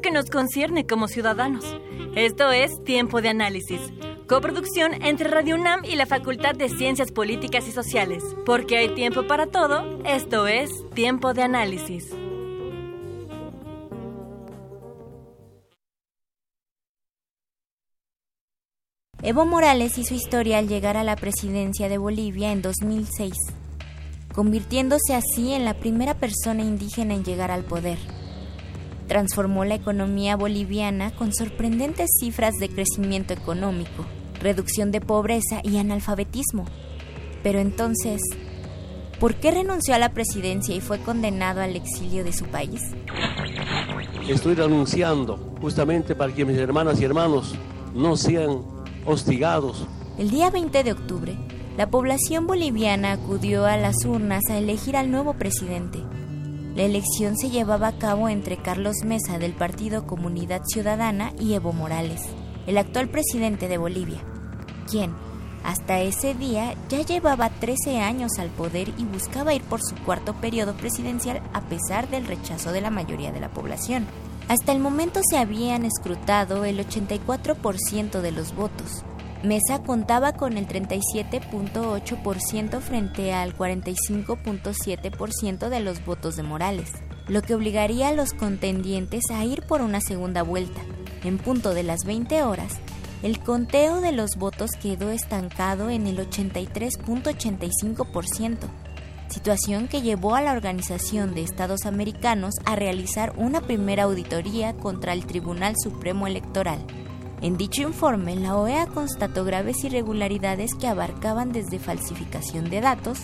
que nos concierne como ciudadanos. Esto es Tiempo de Análisis. Coproducción entre Radio UNAM y la Facultad de Ciencias Políticas y Sociales. Porque hay tiempo para todo, esto es Tiempo de Análisis. Evo Morales hizo historia al llegar a la presidencia de Bolivia en 2006, convirtiéndose así en la primera persona indígena en llegar al poder. Transformó la economía boliviana con sorprendentes cifras de crecimiento económico, reducción de pobreza y analfabetismo. Pero entonces, ¿por qué renunció a la presidencia y fue condenado al exilio de su país? Estoy renunciando justamente para que mis hermanas y hermanos no sean hostigados. El día 20 de octubre, la población boliviana acudió a las urnas a elegir al nuevo presidente. La elección se llevaba a cabo entre Carlos Mesa del Partido Comunidad Ciudadana y Evo Morales, el actual presidente de Bolivia, quien, hasta ese día, ya llevaba 13 años al poder y buscaba ir por su cuarto periodo presidencial a pesar del rechazo de la mayoría de la población. Hasta el momento se habían escrutado el 84% de los votos. Mesa contaba con el 37.8% frente al 45.7% de los votos de Morales, lo que obligaría a los contendientes a ir por una segunda vuelta. En punto de las 20 horas, el conteo de los votos quedó estancado en el 83.85% situación que llevó a la Organización de Estados Americanos a realizar una primera auditoría contra el Tribunal Supremo Electoral. En dicho informe, la OEA constató graves irregularidades que abarcaban desde falsificación de datos,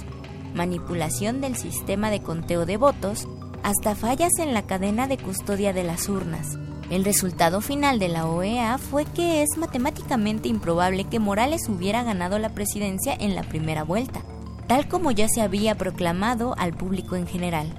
manipulación del sistema de conteo de votos, hasta fallas en la cadena de custodia de las urnas. El resultado final de la OEA fue que es matemáticamente improbable que Morales hubiera ganado la presidencia en la primera vuelta tal como ya se había proclamado al público en general.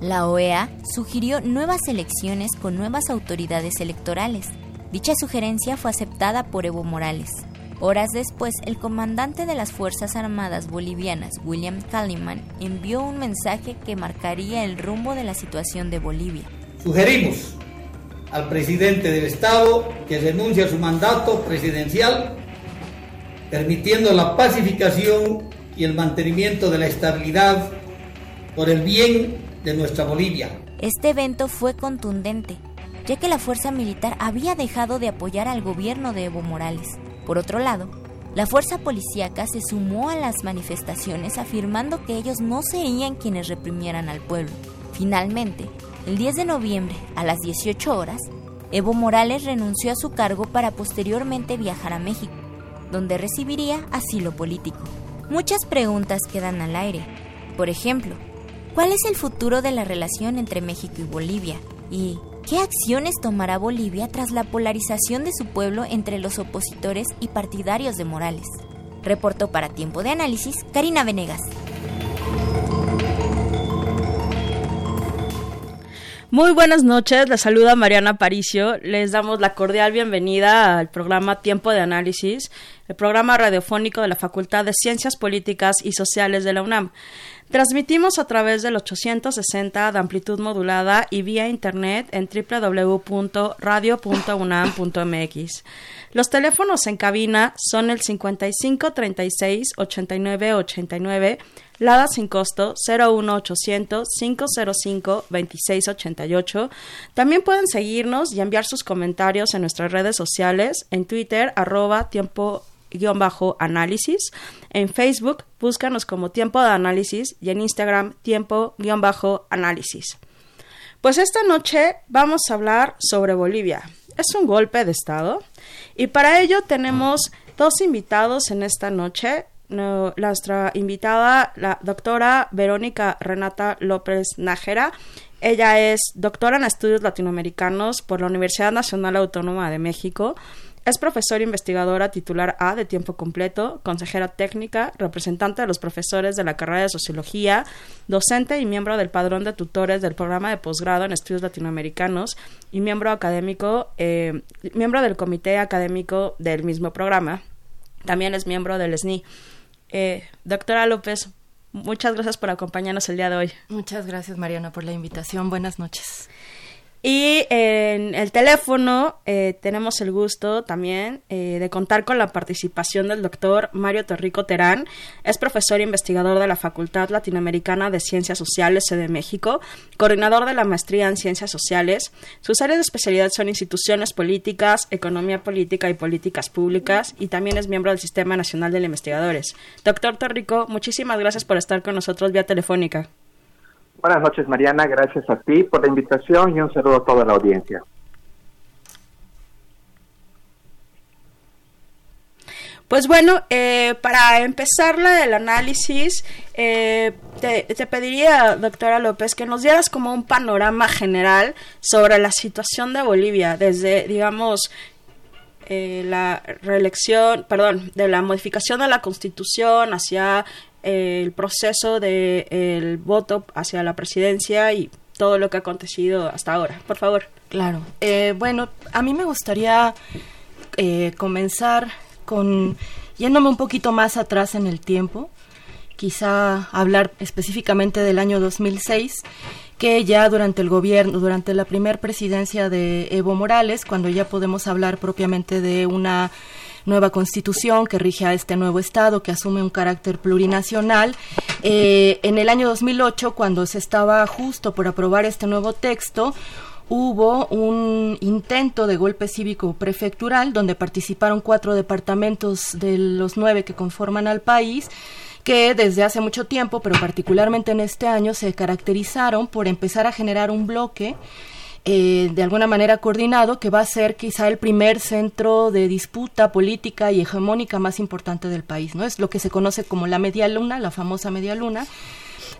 La OEA sugirió nuevas elecciones con nuevas autoridades electorales. Dicha sugerencia fue aceptada por Evo Morales. Horas después, el comandante de las Fuerzas Armadas Bolivianas, William Kaliman, envió un mensaje que marcaría el rumbo de la situación de Bolivia. Sugerimos al presidente del Estado que renuncie a su mandato presidencial, permitiendo la pacificación y el mantenimiento de la estabilidad por el bien de nuestra Bolivia. Este evento fue contundente, ya que la fuerza militar había dejado de apoyar al gobierno de Evo Morales. Por otro lado, la fuerza policíaca se sumó a las manifestaciones afirmando que ellos no serían quienes reprimieran al pueblo. Finalmente, el 10 de noviembre, a las 18 horas, Evo Morales renunció a su cargo para posteriormente viajar a México, donde recibiría asilo político. Muchas preguntas quedan al aire. Por ejemplo, ¿cuál es el futuro de la relación entre México y Bolivia? ¿Y qué acciones tomará Bolivia tras la polarización de su pueblo entre los opositores y partidarios de Morales? Reportó para Tiempo de Análisis Karina Venegas. Muy buenas noches, les saluda Mariana Paricio. Les damos la cordial bienvenida al programa Tiempo de Análisis, el programa radiofónico de la Facultad de Ciencias Políticas y Sociales de la UNAM. Transmitimos a través del 860 de amplitud modulada y vía internet en www.radio.unam.mx. Los teléfonos en cabina son el 55 36 89 89, Lada sin costo 01800 505 2688. También pueden seguirnos y enviar sus comentarios en nuestras redes sociales, en Twitter, arroba tiempo bajo análisis. En Facebook, búscanos como Tiempo de Análisis y en Instagram, Tiempo bajo análisis. Pues esta noche vamos a hablar sobre Bolivia. Es un golpe de Estado y para ello tenemos dos invitados en esta noche. nuestra invitada, la doctora Verónica Renata López Nájera. Ella es doctora en estudios latinoamericanos por la Universidad Nacional Autónoma de México es profesora investigadora titular A de tiempo completo, consejera técnica, representante de los profesores de la carrera de Sociología, docente y miembro del padrón de tutores del programa de posgrado en estudios latinoamericanos y miembro académico, eh, miembro del comité académico del mismo programa. También es miembro del SNI. Eh, doctora López, muchas gracias por acompañarnos el día de hoy. Muchas gracias, Mariana, por la invitación. Buenas noches. Y en el teléfono eh, tenemos el gusto también eh, de contar con la participación del doctor Mario Torrico Terán. Es profesor e investigador de la Facultad Latinoamericana de Ciencias Sociales de México, coordinador de la maestría en Ciencias Sociales. Sus áreas de especialidad son instituciones políticas, economía política y políticas públicas, y también es miembro del Sistema Nacional de Investigadores. Doctor Torrico, muchísimas gracias por estar con nosotros vía telefónica. Buenas noches, Mariana. Gracias a ti por la invitación y un saludo a toda la audiencia. Pues bueno, eh, para empezar del análisis, eh, te, pediría, doctora López, que nos dieras como un panorama general sobre la situación de Bolivia, desde, digamos, eh, la reelección, perdón, de la modificación de la constitución hacia el proceso del el voto hacia la presidencia y todo lo que ha acontecido hasta ahora. Por favor. Claro. Eh, bueno, a mí me gustaría eh, comenzar con yéndome un poquito más atrás en el tiempo, quizá hablar específicamente del año 2006 que ya durante el gobierno, durante la primera presidencia de Evo Morales, cuando ya podemos hablar propiamente de una nueva constitución que rige a este nuevo Estado, que asume un carácter plurinacional. Eh, en el año 2008, cuando se estaba justo por aprobar este nuevo texto, hubo un intento de golpe cívico prefectural donde participaron cuatro departamentos de los nueve que conforman al país que desde hace mucho tiempo, pero particularmente en este año, se caracterizaron por empezar a generar un bloque eh, de alguna manera coordinado que va a ser quizá el primer centro de disputa política y hegemónica más importante del país, ¿no? Es lo que se conoce como la media luna, la famosa media luna.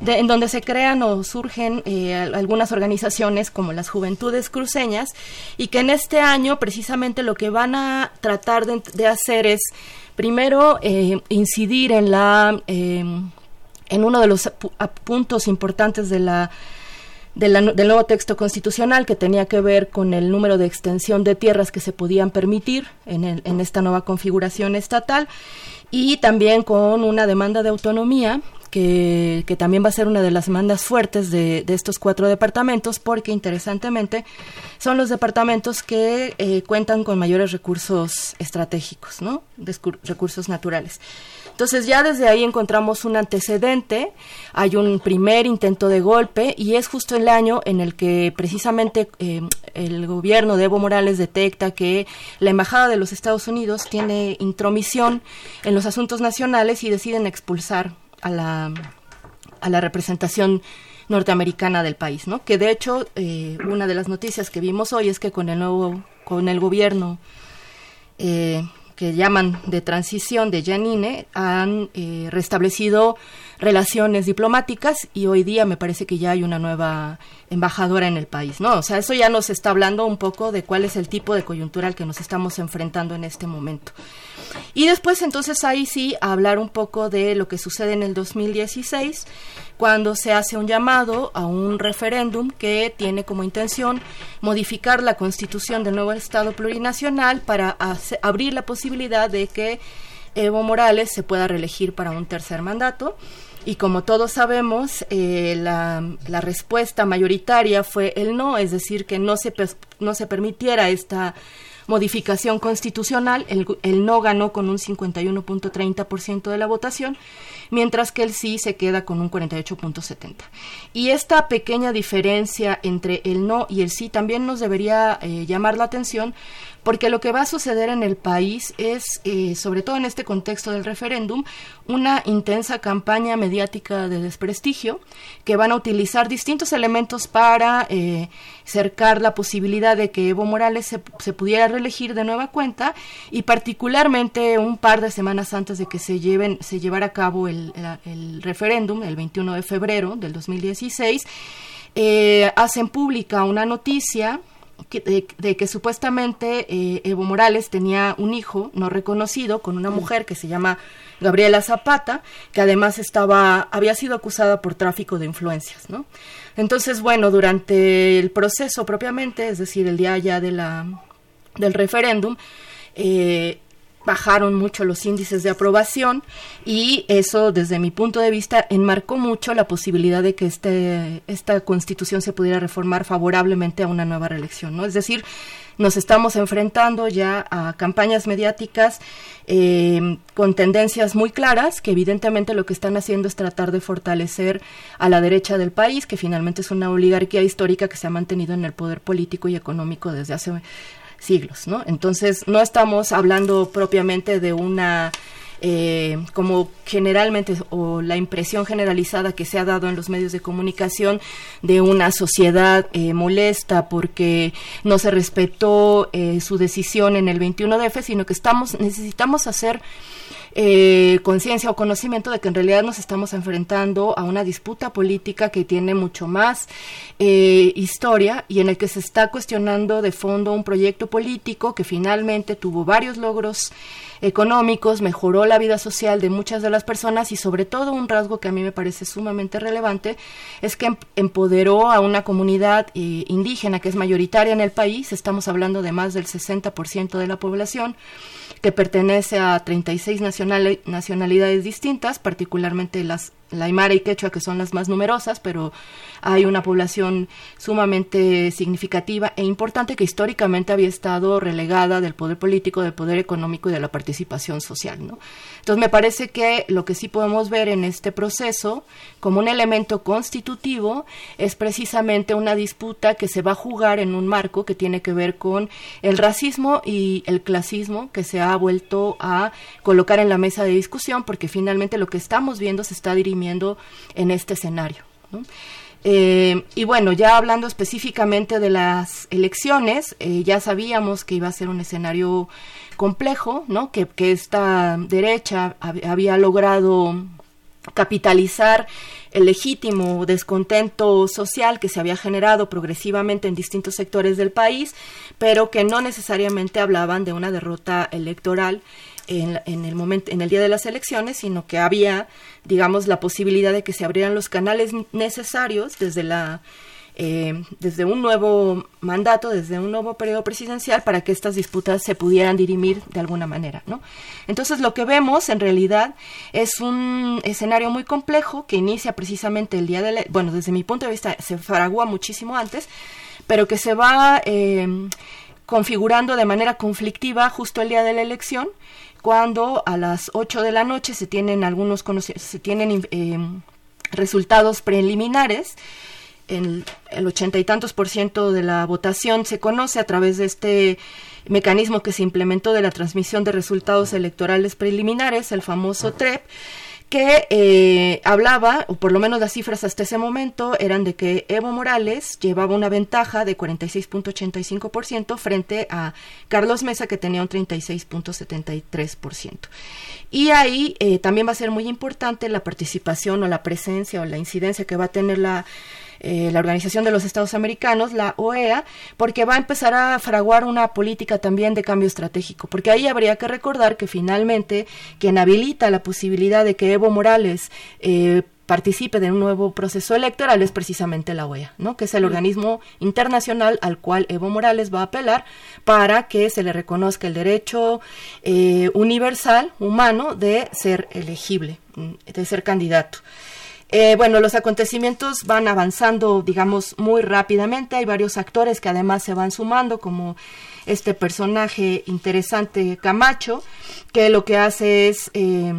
en donde se crean o surgen eh, algunas organizaciones como las Juventudes Cruceñas y que en este año precisamente lo que van a tratar de, hacer es primero eh, incidir en la en uno de los puntos importantes de la del nuevo texto constitucional que tenía que ver con el número de extensión de tierras que se podían permitir en, en esta nueva configuración estatal y también con una demanda de autonomía que, también va a ser una de las demandas fuertes de, de, estos cuatro departamentos, porque interesantemente son los departamentos que eh, cuentan con mayores recursos estratégicos, ¿no? recursos naturales. Entonces ya desde ahí encontramos un antecedente, hay un primer intento de golpe y es justo el año en el que precisamente eh, el gobierno de Evo Morales detecta que la Embajada de los Estados Unidos tiene intromisión en los asuntos nacionales y deciden expulsar a la, a la representación norteamericana del país, ¿no? Que de hecho eh, una de las noticias que vimos hoy es que con el nuevo, con el gobierno eh, que llaman de transición de Janine han eh, restablecido relaciones diplomáticas y hoy día me parece que ya hay una nueva embajadora en el país, ¿no? O sea, eso ya nos está hablando un poco de cuál es el tipo de coyuntura al que nos estamos enfrentando en este momento. Y después entonces ahí sí hablar un poco de lo que sucede en el 2016 cuando se hace un llamado a un referéndum que tiene como intención modificar la constitución del nuevo Estado plurinacional para abrir la posibilidad de que Evo Morales se pueda reelegir para un tercer mandato. Y como todos sabemos, eh, la, la, respuesta mayoritaria fue el no, es decir, que no se, no se permitiera esta modificación constitucional. El, el no ganó con un 51.30% de la votación mientras que el sí se queda con un 48.70. Y esta pequeña diferencia entre el no y el sí también nos debería eh, llamar la atención porque lo que va a suceder en el país es, eh, sobre todo en este contexto del referéndum, una intensa campaña mediática de desprestigio que van a utilizar distintos elementos para eh, cercar la posibilidad de que Evo Morales se, se, pudiera reelegir de nueva cuenta y particularmente un par de semanas antes de que se lleven se llevara a cabo el, el, referéndum el 21 de febrero del 2016 eh, hacen pública una noticia de, que supuestamente eh, Evo Morales tenía un hijo no reconocido con una mujer que se llama Gabriela Zapata, que además estaba, había sido acusada por tráfico de influencias, ¿no? Entonces, bueno, durante el proceso propiamente, es decir, el día ya de la, del referéndum, eh, bajaron mucho los índices de aprobación y eso desde mi punto de vista enmarcó mucho la posibilidad de que este, esta constitución se pudiera reformar favorablemente a una nueva reelección, ¿no? Es decir, nos estamos enfrentando ya a campañas mediáticas eh, con tendencias muy claras que evidentemente lo que están haciendo es tratar de fortalecer a la derecha del país, que finalmente es una oligarquía histórica que se ha mantenido en el poder político y económico desde hace siglos, ¿no? Entonces, no estamos hablando propiamente de una eh, como generalmente o la impresión generalizada que se ha dado en los medios de comunicación de una sociedad eh, molesta porque no se respetó eh, su decisión en el 21 de F, sino que estamos necesitamos hacer eh, conciencia o conocimiento de que en realidad nos estamos enfrentando a una disputa política que tiene mucho más eh, historia y en el que se está cuestionando de fondo un proyecto político que finalmente tuvo varios logros económicos, mejoró la vida social de muchas de las personas y sobre todo un rasgo que a mí me parece sumamente relevante es que em-, empoderó a una comunidad eh, indígena que es mayoritaria en el país, estamos hablando de más del 60% de la población, que pertenece a 36 nacionalidades distintas, particularmente las la Aymara y Quechua, que son las más numerosas, pero hay una población sumamente significativa e importante que históricamente había estado relegada del poder político, del poder económico y de la participación social. ¿no? Entonces, me parece que lo que sí podemos ver en este proceso como un elemento constitutivo es precisamente una disputa que se va a jugar en un marco que tiene que ver con el racismo y el clasismo que se ha vuelto a colocar en la mesa de discusión, porque finalmente lo que estamos viendo se está en este escenario. Eh, y bueno, ya hablando específicamente de las elecciones, eh, ya sabíamos que iba a ser un escenario complejo, ¿no? Que, esta derecha había logrado capitalizar el legítimo descontento social que se había generado progresivamente en distintos sectores del país, pero que no necesariamente hablaban de una derrota electoral en, el momento, en el día de las elecciones, sino que había, digamos, la posibilidad de que se abrieran los canales necesarios desde la eh, desde un nuevo mandato, desde un nuevo periodo presidencial, para que estas disputas se pudieran dirimir de alguna manera, ¿no? Entonces, lo que vemos en realidad es un escenario muy complejo que inicia precisamente el día de la, bueno, desde mi punto de vista se fragua muchísimo antes, pero que se va eh, configurando de manera conflictiva justo el día de la elección cuando a las 8 de la noche se tienen algunos se tienen eh, resultados preliminares el, el ochenta y tantos por ciento de la votación se conoce a través de este mecanismo que se implementó de la transmisión de resultados electorales preliminares, el famoso TREP, que eh, hablaba, o por lo menos las cifras hasta ese momento, eran de que Evo Morales llevaba una ventaja de 46.85% frente a Carlos Mesa, que tenía un 36.73%. Y ahí eh, también va a ser muy importante la participación o la presencia o la incidencia que va a tener la eh, la Organización de los Estados Americanos, la OEA, porque va a empezar a fraguar una política también de cambio estratégico, porque ahí habría que recordar que finalmente quien habilita la posibilidad de que Evo Morales eh, participe de un nuevo proceso electoral es precisamente la OEA, ¿no? que es el organismo internacional al cual Evo Morales va a apelar para que se le reconozca el derecho eh, universal, humano, de ser elegible, de ser candidato. Eh, bueno, los acontecimientos van avanzando, digamos, muy rápidamente. Hay varios actores que además se van sumando, como este personaje interesante Camacho, que lo que hace es eh,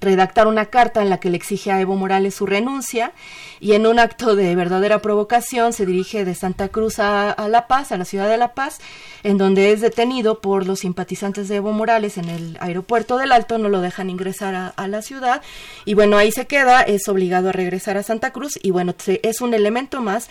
redactar una carta en la que le exige a Evo Morales su renuncia y en un acto de verdadera provocación se dirige de Santa Cruz a, La Paz, a la ciudad de La Paz, en donde es detenido por los simpatizantes de Evo Morales en el aeropuerto del Alto, no lo dejan ingresar a, a la ciudad y bueno, ahí se queda, es obligado a regresar a Santa Cruz y bueno, es un elemento más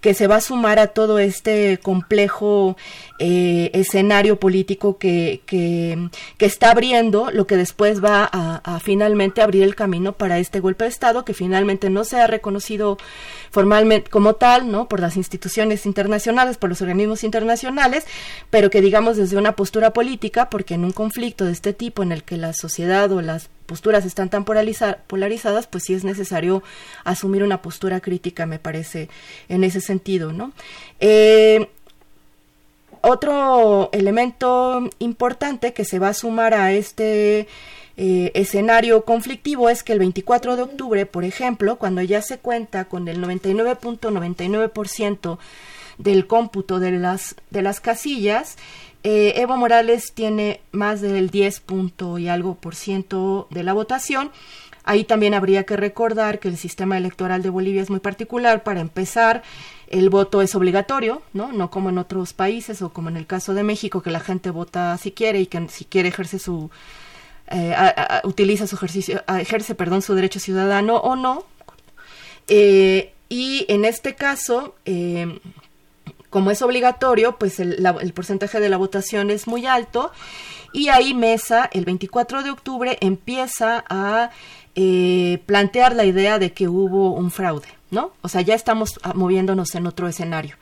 que se va a sumar a todo este complejo eh, escenario político que, que, está abriendo, lo que después va a, finalmente abrir el camino para este golpe de Estado, que finalmente no se ha reconocido formalmente como tal, ¿no? Por las instituciones internacionales, por los organismos internacionales, pero que digamos desde una postura política, porque en un conflicto de este tipo en el que la sociedad o las posturas están tan polarizadas, pues sí es necesario asumir una postura crítica, me parece, en ese sentido, ¿no? Eh, otro elemento importante que se va a sumar a este eh, escenario conflictivo es que el 24 de octubre, por ejemplo, cuando ya se cuenta con el 99.99% del cómputo de las, de las casillas, eh, Evo Morales tiene más del 10 punto y algo por ciento de la votación. Ahí también habría que recordar que el sistema electoral de Bolivia es muy particular. Para empezar, el voto es obligatorio, ¿no? No como en otros países o como en el caso de México, que la gente vota si quiere y que si quiere ejerce su eh, utiliza su ejercicio, ejerce, perdón, su derecho ciudadano o no. Eh, y en este caso, como es obligatorio, pues el, porcentaje de la votación es muy alto y ahí Mesa, el 24 de octubre, empieza a eh, plantear la idea de que hubo un fraude, ¿no? O sea, ya estamos ah, moviéndonos en otro escenario.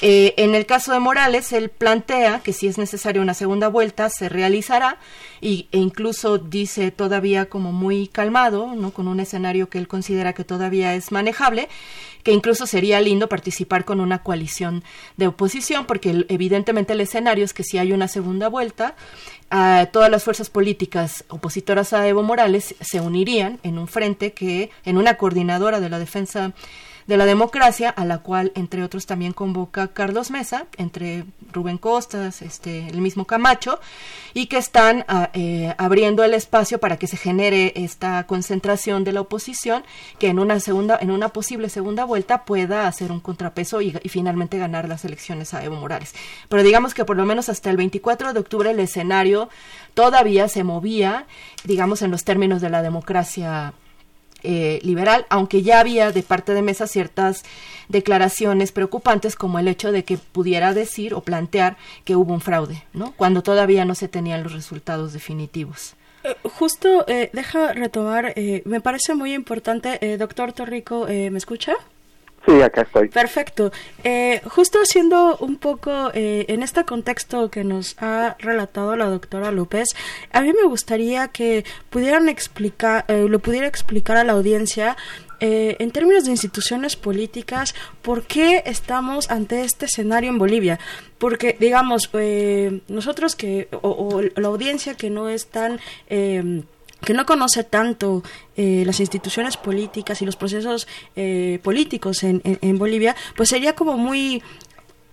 Eh, en el caso de Morales, él plantea que si es necesaria una segunda vuelta, se realizará y, e incluso dice todavía como muy calmado, ¿no? con un escenario que él considera que todavía es manejable, que incluso sería lindo participar con una coalición de oposición, porque evidentemente el escenario es que si hay una segunda vuelta, todas las fuerzas políticas opositoras a Evo Morales se unirían en un frente que, en una coordinadora de la defensa de la democracia, a la cual, entre otros, también convoca Carlos Mesa, entre Rubén Costas, este, el mismo Camacho, y que están ah, eh, abriendo el espacio para que se genere esta concentración de la oposición, que en una segunda, en una posible segunda vuelta pueda hacer un contrapeso y, y finalmente ganar las elecciones a Evo Morales. Pero digamos que por lo menos hasta el 24 de octubre el escenario todavía se movía, digamos, en los términos de la democracia eh, liberal, aunque ya había de parte de Mesa ciertas declaraciones preocupantes como el hecho de que pudiera decir o plantear que hubo un fraude, ¿no? Cuando todavía no se tenían los resultados definitivos. Eh, justo, eh, deja retomar, me parece muy importante, doctor Torrico, ¿me escucha? Sí, acá estoy. Perfecto. Eh, justo haciendo un poco eh, en este contexto que nos ha relatado la doctora López, a mí me gustaría que pudieran explicar, eh, lo pudiera explicar a la audiencia en términos de instituciones políticas, ¿por qué estamos ante este escenario en Bolivia? Porque, digamos, nosotros que, o, la audiencia que no es tan que no conoce tanto eh, las instituciones políticas y los procesos eh, políticos en, en, Bolivia, pues sería como muy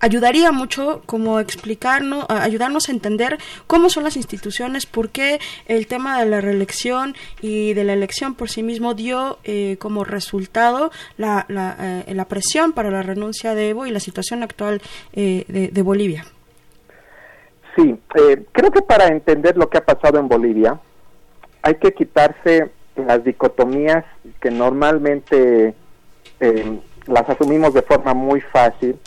ayudaría mucho como explicarnos, ayudarnos a entender cómo son las instituciones, por qué el tema de la reelección y de la elección por sí mismo dio eh, como resultado la, la, la, presión para la renuncia de Evo y la situación actual de, de, Bolivia. Sí, creo que para entender lo que ha pasado en Bolivia, hay que quitarse las dicotomías que normalmente eh, las asumimos de forma muy fácil,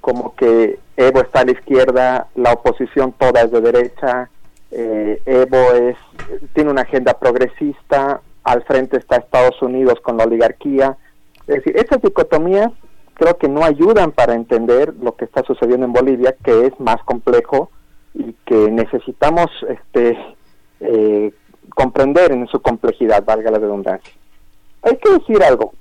como que Evo está a la izquierda, la oposición toda es de derecha, eh, Evo es, tiene una agenda progresista, al frente está Estados Unidos con la oligarquía. Es decir, esas dicotomías creo que no ayudan para entender lo que está sucediendo en Bolivia, que es más complejo y que necesitamos este, eh, comprender en su complejidad, valga la redundancia. Hay que decir algo.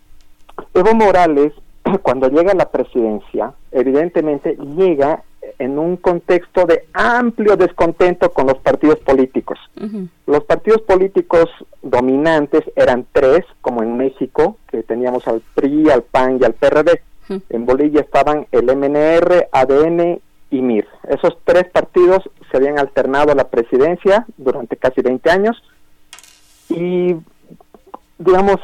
Evo Morales, cuando llega a la presidencia, evidentemente llega en un contexto de amplio descontento con los partidos políticos. Los partidos políticos dominantes eran tres, como en México, que teníamos al PRI, al PAN y al PRD. En Bolivia estaban el MNR, ADN y MIR. Esos tres partidos se habían alternado a la presidencia durante casi 20 años y, digamos,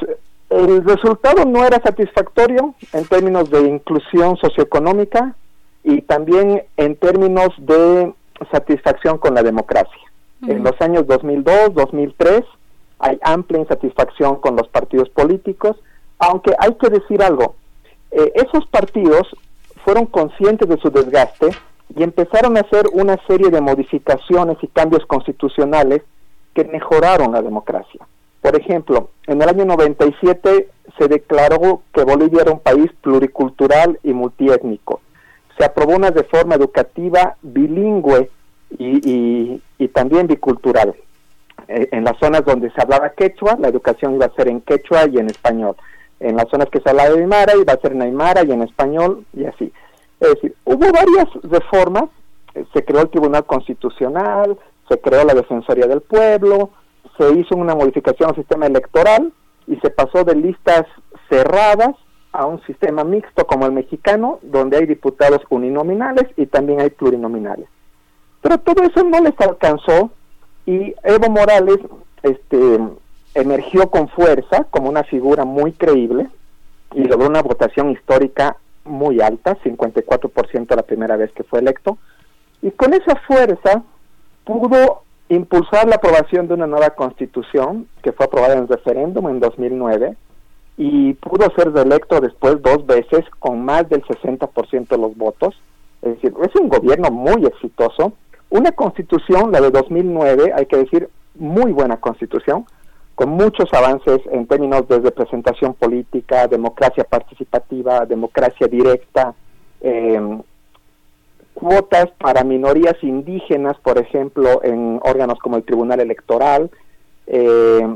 el resultado no era satisfactorio en términos de inclusión socioeconómica y también en términos de satisfacción con la democracia. En los años 2002, 2003 hay amplia insatisfacción con los partidos políticos, aunque hay que decir algo, eh, esos partidos fueron conscientes de su desgaste y empezaron a hacer una serie de modificaciones y cambios constitucionales que mejoraron la democracia. Por ejemplo, en el año 97 se declaró que Bolivia era un país pluricultural y multiétnico. Se aprobó una reforma educativa bilingüe y, también bicultural. Eh, en las zonas donde se hablaba quechua, la educación iba a ser en quechua y en español. En las zonas que se hablaba aymara, iba a ser en aymara y en español y así. Es decir, hubo varias reformas. Eh, se creó el Tribunal Constitucional, se creó la Defensoría del Pueblo, se hizo una modificación al sistema electoral y se pasó de listas cerradas a un sistema mixto como el mexicano, donde hay diputados uninominales y también hay plurinominales. Pero todo eso no les alcanzó y Evo Morales este, emergió con fuerza como una figura muy creíble y logró una votación histórica muy alta, 54% la primera vez que fue electo, y con esa fuerza pudo impulsar la aprobación de una nueva constitución que fue aprobada en referéndum en 2009 y pudo ser reelecto después dos veces con más del 60% de los votos. Es decir, es un gobierno muy exitoso. Una constitución, la de 2009, hay que decir, muy buena constitución, con muchos avances en términos de representación política, democracia participativa, democracia directa, eh, cuotas para minorías indígenas, por ejemplo, en órganos como el Tribunal Electoral, eh,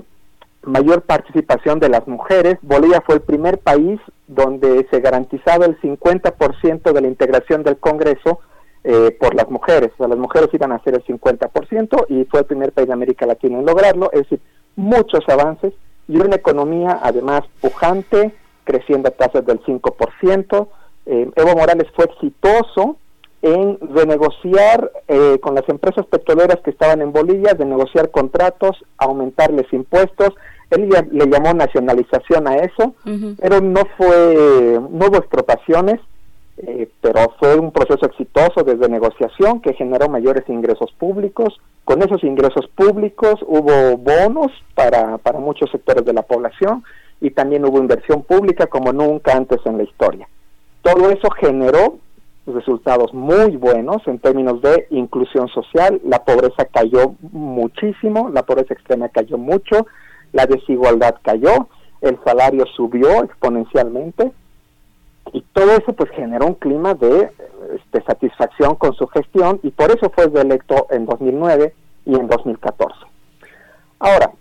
mayor participación de las mujeres. Bolivia fue el primer país donde se garantizaba el 50% de la integración del Congreso eh, por las mujeres. O sea, las mujeres iban a ser el 50% y fue el primer país de América Latina en lograrlo. Es decir, muchos avances y una economía además pujante, creciendo a tasas del 5%. Eh, Evo Morales fue exitoso en renegociar eh, con las empresas petroleras que estaban en Bolivia, de negociar contratos, aumentarles impuestos. Él le llamó nacionalización a eso, pero no fue, no hubo expropiaciones, eh, pero fue un proceso exitoso desde negociación que generó mayores ingresos públicos. Con esos ingresos públicos hubo bonos para, para muchos sectores de la población y también hubo inversión pública como nunca antes en la historia. Todo eso generó resultados muy buenos en términos de inclusión social. La pobreza cayó muchísimo, la pobreza extrema cayó mucho, la desigualdad cayó, el salario subió exponencialmente y todo eso pues generó un clima de este, satisfacción con su gestión y por eso fue reelecto en 2009 y en 2014. Ahora,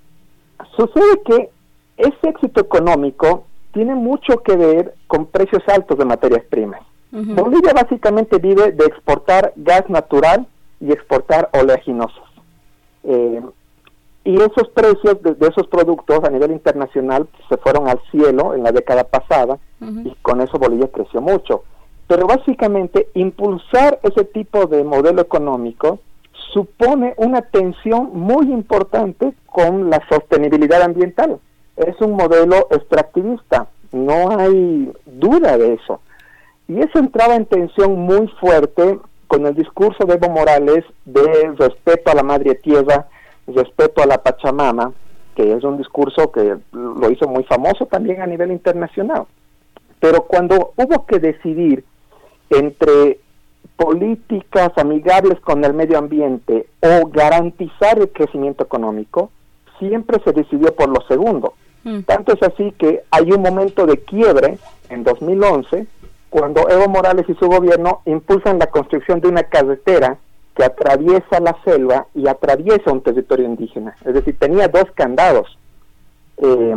sucede que ese éxito económico tiene mucho que ver con precios altos de materias primas. Bolivia básicamente vive de exportar gas natural y exportar oleaginosos. Eh, y esos precios de, esos productos a nivel internacional se fueron al cielo en la década pasada y con eso Bolivia creció mucho. Pero básicamente impulsar ese tipo de modelo económico supone una tensión muy importante con la sostenibilidad ambiental. Es un modelo extractivista, no hay duda de eso. Y eso entraba en tensión muy fuerte con el discurso de Evo Morales de respeto a la madre tierra, respeto a la Pachamama, que es un discurso que lo hizo muy famoso también a nivel internacional. Pero cuando hubo que decidir entre políticas amigables con el medio ambiente o garantizar el crecimiento económico, siempre se decidió por lo segundo. Mm. Tanto es así que hay un momento de quiebre en 2011 cuando Evo Morales y su gobierno impulsan la construcción de una carretera que atraviesa la selva y atraviesa un territorio indígena. Es decir, tenía dos candados. Eh,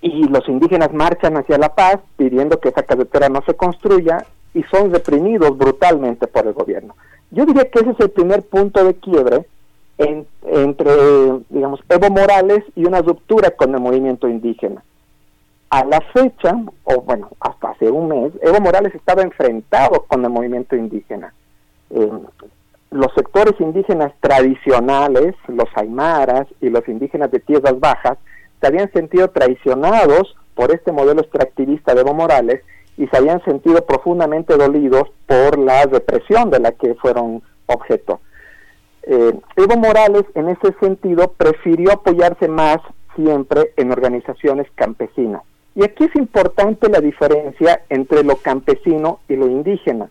y los indígenas marchan hacia La Paz pidiendo que esa carretera no se construya y son reprimidos brutalmente por el gobierno. Yo diría que ese es el primer punto de quiebre entre, digamos, Evo Morales y una ruptura con el movimiento indígena. A la fecha, o bueno, hasta hace un mes, Evo Morales estaba enfrentado con el movimiento indígena. Eh, los sectores indígenas tradicionales, los aymaras y los indígenas de tierras bajas, se habían sentido traicionados por este modelo extractivista de Evo Morales y se habían sentido profundamente dolidos por la represión de la que fueron objeto. Eh, Evo Morales, en ese sentido, prefirió apoyarse más siempre en organizaciones campesinas. Y aquí es importante la diferencia entre lo campesino y lo indígena.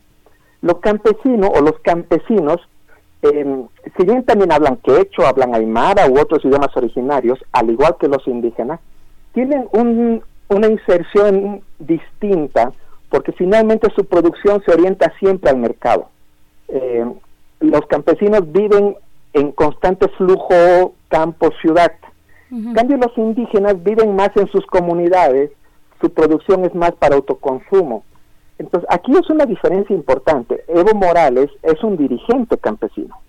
Lo campesino o los campesinos, eh, si bien también hablan quechua, hablan aymara u otros idiomas originarios, al igual que los indígenas, tienen una inserción distinta porque finalmente su producción se orienta siempre al mercado. Eh, los campesinos viven en constante flujo campo-ciudad. En cambio, los indígenas viven más en sus comunidades, su producción es más para autoconsumo. Entonces, aquí es una diferencia importante. Evo Morales es un dirigente campesino,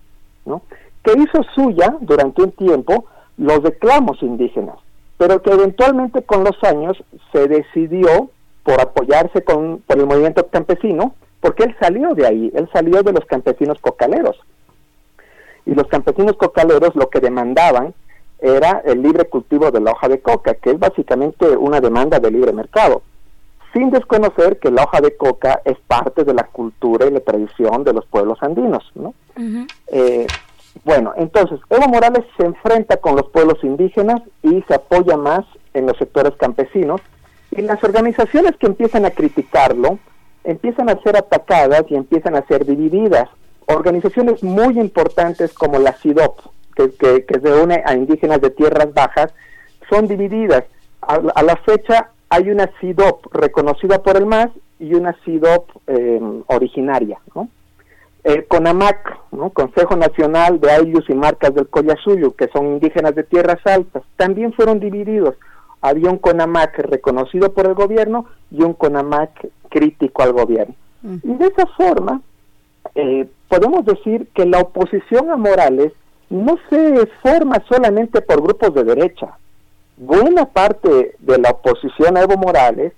¿no? que hizo suya durante un tiempo los reclamos indígenas, pero que eventualmente con los años se decidió por apoyarse con, por el movimiento campesino, porque él salió de ahí, él salió de los campesinos cocaleros. Y los campesinos cocaleros lo que demandaban era el libre cultivo de la hoja de coca, que es básicamente una demanda de libre mercado, sin desconocer que la hoja de coca es parte de la cultura y la tradición de los pueblos andinos. ¿no? Eh, bueno, entonces Evo Morales se enfrenta con los pueblos indígenas y se apoya más en los sectores campesinos, y las organizaciones que empiezan a criticarlo empiezan a ser atacadas y empiezan a ser divididas. Organizaciones muy importantes como la CIDOP, que, que, reúne a indígenas de tierras bajas, son divididas. A, la fecha hay una CIDOP reconocida por el MAS y una CIDOP eh, originaria. ¿no? El CONAMAC, ¿no? Consejo Nacional de Ayllus y Marcas del Collasuyo, que son indígenas de tierras altas, también fueron divididos había un CONAMAC reconocido por el gobierno y un CONAMAC crítico al gobierno. Mm. Y de esa forma, eh, podemos decir que la oposición a Morales no se forma solamente por grupos de derecha. Buena parte de la oposición a Evo Morales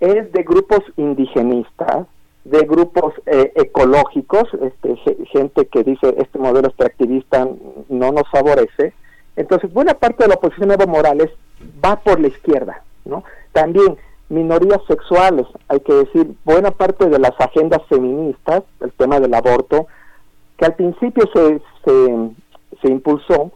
es de grupos indigenistas, de grupos eh, ecológicos, este, gente que dice este modelo extractivista no nos favorece. Entonces, buena parte de la oposición a Evo Morales va por la izquierda, ¿no? También minorías sexuales, hay que decir, buena parte de las agendas feministas, el tema del aborto, que al principio se, se, impulsó,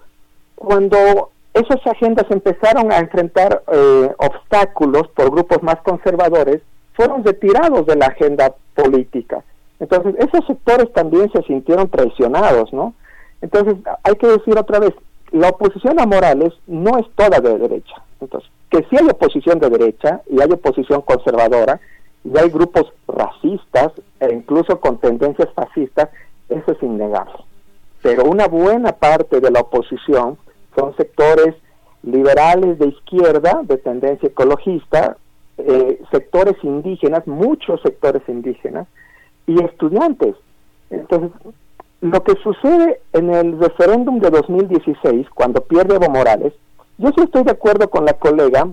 cuando esas agendas empezaron a enfrentar eh, obstáculos por grupos más conservadores, fueron retirados de la agenda política. Entonces, esos sectores también se sintieron traicionados, ¿no? Entonces, hay que decir otra vez, la oposición a Morales no es toda de derecha. Entonces, que si hay oposición de derecha y hay oposición conservadora y hay grupos racistas e incluso con tendencias fascistas, eso es innegable. Pero una buena parte de la oposición son sectores liberales de izquierda, de tendencia ecologista, eh, sectores indígenas, muchos sectores indígenas y estudiantes. Entonces, lo que sucede en el referéndum de 2016, cuando pierde Evo Morales, yo sí estoy de acuerdo con la colega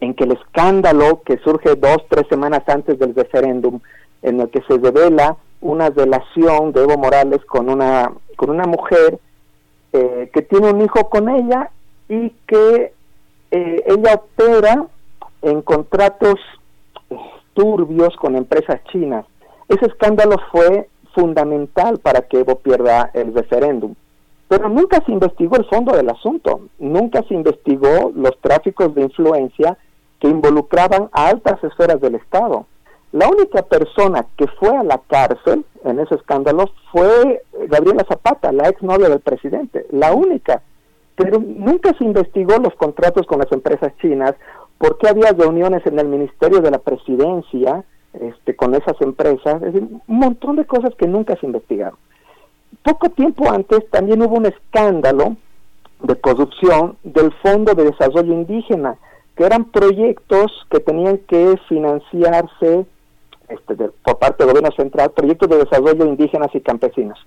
en que el escándalo que surge dos, tres semanas antes del referéndum, en el que se revela una relación de Evo Morales con una, con una mujer eh, que tiene un hijo con ella y que eh, ella opera en contratos turbios con empresas chinas. Ese escándalo fue fundamental para que Evo pierda el referéndum. Pero nunca se investigó el fondo del asunto, nunca se investigó los tráficos de influencia que involucraban a altas esferas del Estado. La única persona que fue a la cárcel en ese escándalo fue Gabriela Zapata, la exnovia del presidente, la única. Pero nunca se investigó los contratos con las empresas chinas, por qué había reuniones en el Ministerio de la Presidencia, este, con esas empresas, es decir, un montón de cosas que nunca se investigaron. Poco tiempo antes también hubo un escándalo de corrupción del Fondo de Desarrollo Indígena, que eran proyectos que tenían que financiarse este, por parte del gobierno central, proyectos de desarrollo indígenas y campesinos.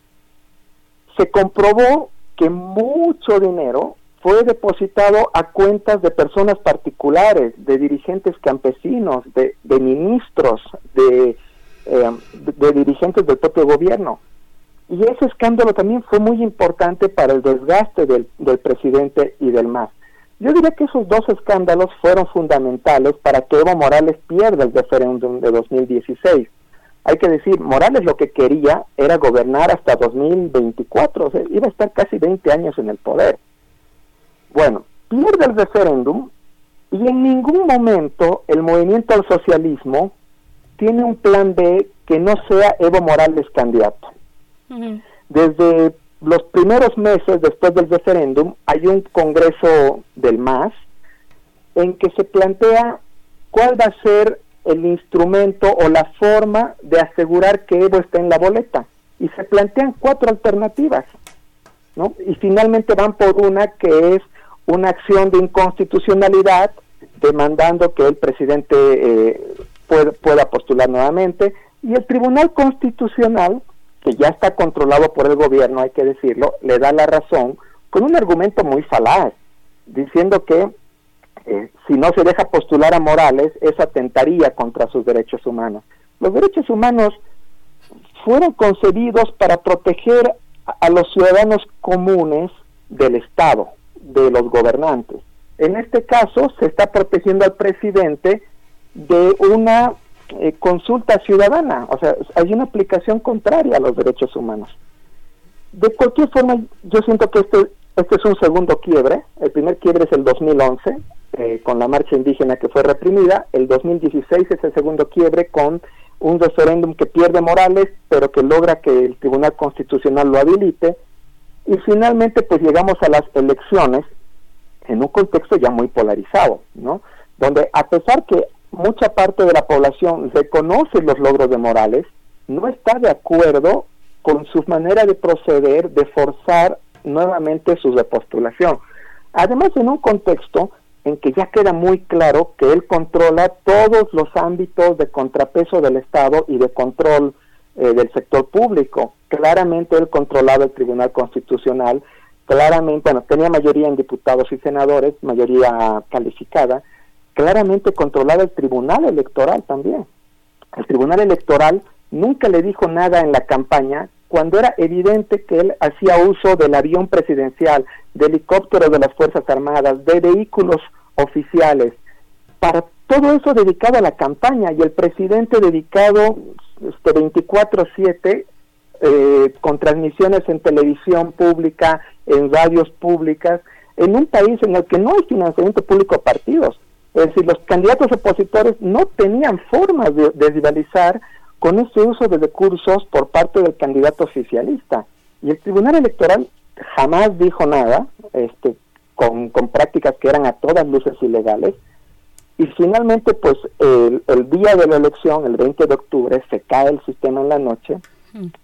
Se comprobó que mucho dinero fue depositado a cuentas de personas particulares, de dirigentes campesinos, de, ministros, de, eh, de, dirigentes del propio gobierno. Y ese escándalo también fue muy importante para el desgaste del, del presidente y del MAS. Yo diría que esos dos escándalos fueron fundamentales para que Evo Morales pierda el referéndum de 2016. Hay que decir, Morales lo que quería era gobernar hasta 2024, o sea, iba a estar casi 20 años en el poder. Bueno, pierde el referéndum y en ningún momento el movimiento al socialismo tiene un plan B que no sea Evo Morales candidato. Desde los primeros meses después del referéndum hay un congreso del MAS en que se plantea cuál va a ser el instrumento o la forma de asegurar que Evo está en la boleta. Y se plantean cuatro alternativas, ¿no? Y finalmente van por una que es una acción de inconstitucionalidad demandando que el presidente eh, pueda, postular nuevamente y el Tribunal Constitucional, que ya está controlado por el gobierno, hay que decirlo, le da la razón con un argumento muy falaz, diciendo que eh, si no se deja postular a Morales, eso atentaría contra sus derechos humanos. Los derechos humanos fueron concebidos para proteger a los ciudadanos comunes del Estado, de los gobernantes. En este caso se está protegiendo al presidente de una eh, consulta ciudadana, o sea, hay una aplicación contraria a los derechos humanos. De cualquier forma, yo siento que este, este es un segundo quiebre. El primer quiebre es el 2011, eh, con la marcha indígena que fue reprimida. El 2016 es el segundo quiebre con un referéndum que pierde Morales, pero que logra que el Tribunal Constitucional lo habilite y finalmente, pues llegamos a las elecciones en un contexto ya muy polarizado, ¿no? Donde a pesar que mucha parte de la población reconoce los logros de Morales, no está de acuerdo con su manera de proceder, de forzar nuevamente su repostulación. Además, en un contexto en que ya queda muy claro que él controla todos los ámbitos de contrapeso del Estado y de control eh, del sector público. Claramente él controlaba el Tribunal Constitucional, claramente, bueno, tenía mayoría en diputados y senadores, mayoría calificada, claramente controlaba el Tribunal Electoral también. El Tribunal Electoral nunca le dijo nada en la campaña cuando era evidente que él hacía uso del avión presidencial, de helicópteros de las Fuerzas Armadas, de vehículos oficiales, para todo eso dedicado a la campaña y el presidente dedicado este 24/7 eh, con transmisiones en televisión pública, en radios públicas, en un país en el que no hay financiamiento público a partidos. Es decir, los candidatos opositores no tenían forma de, de rivalizar con ese uso de recursos por parte del candidato oficialista. Y el Tribunal Electoral jamás dijo nada, este, con, con prácticas que eran a todas luces ilegales, y finalmente, pues el, día de la elección, el 20 de octubre, se cae el sistema en la noche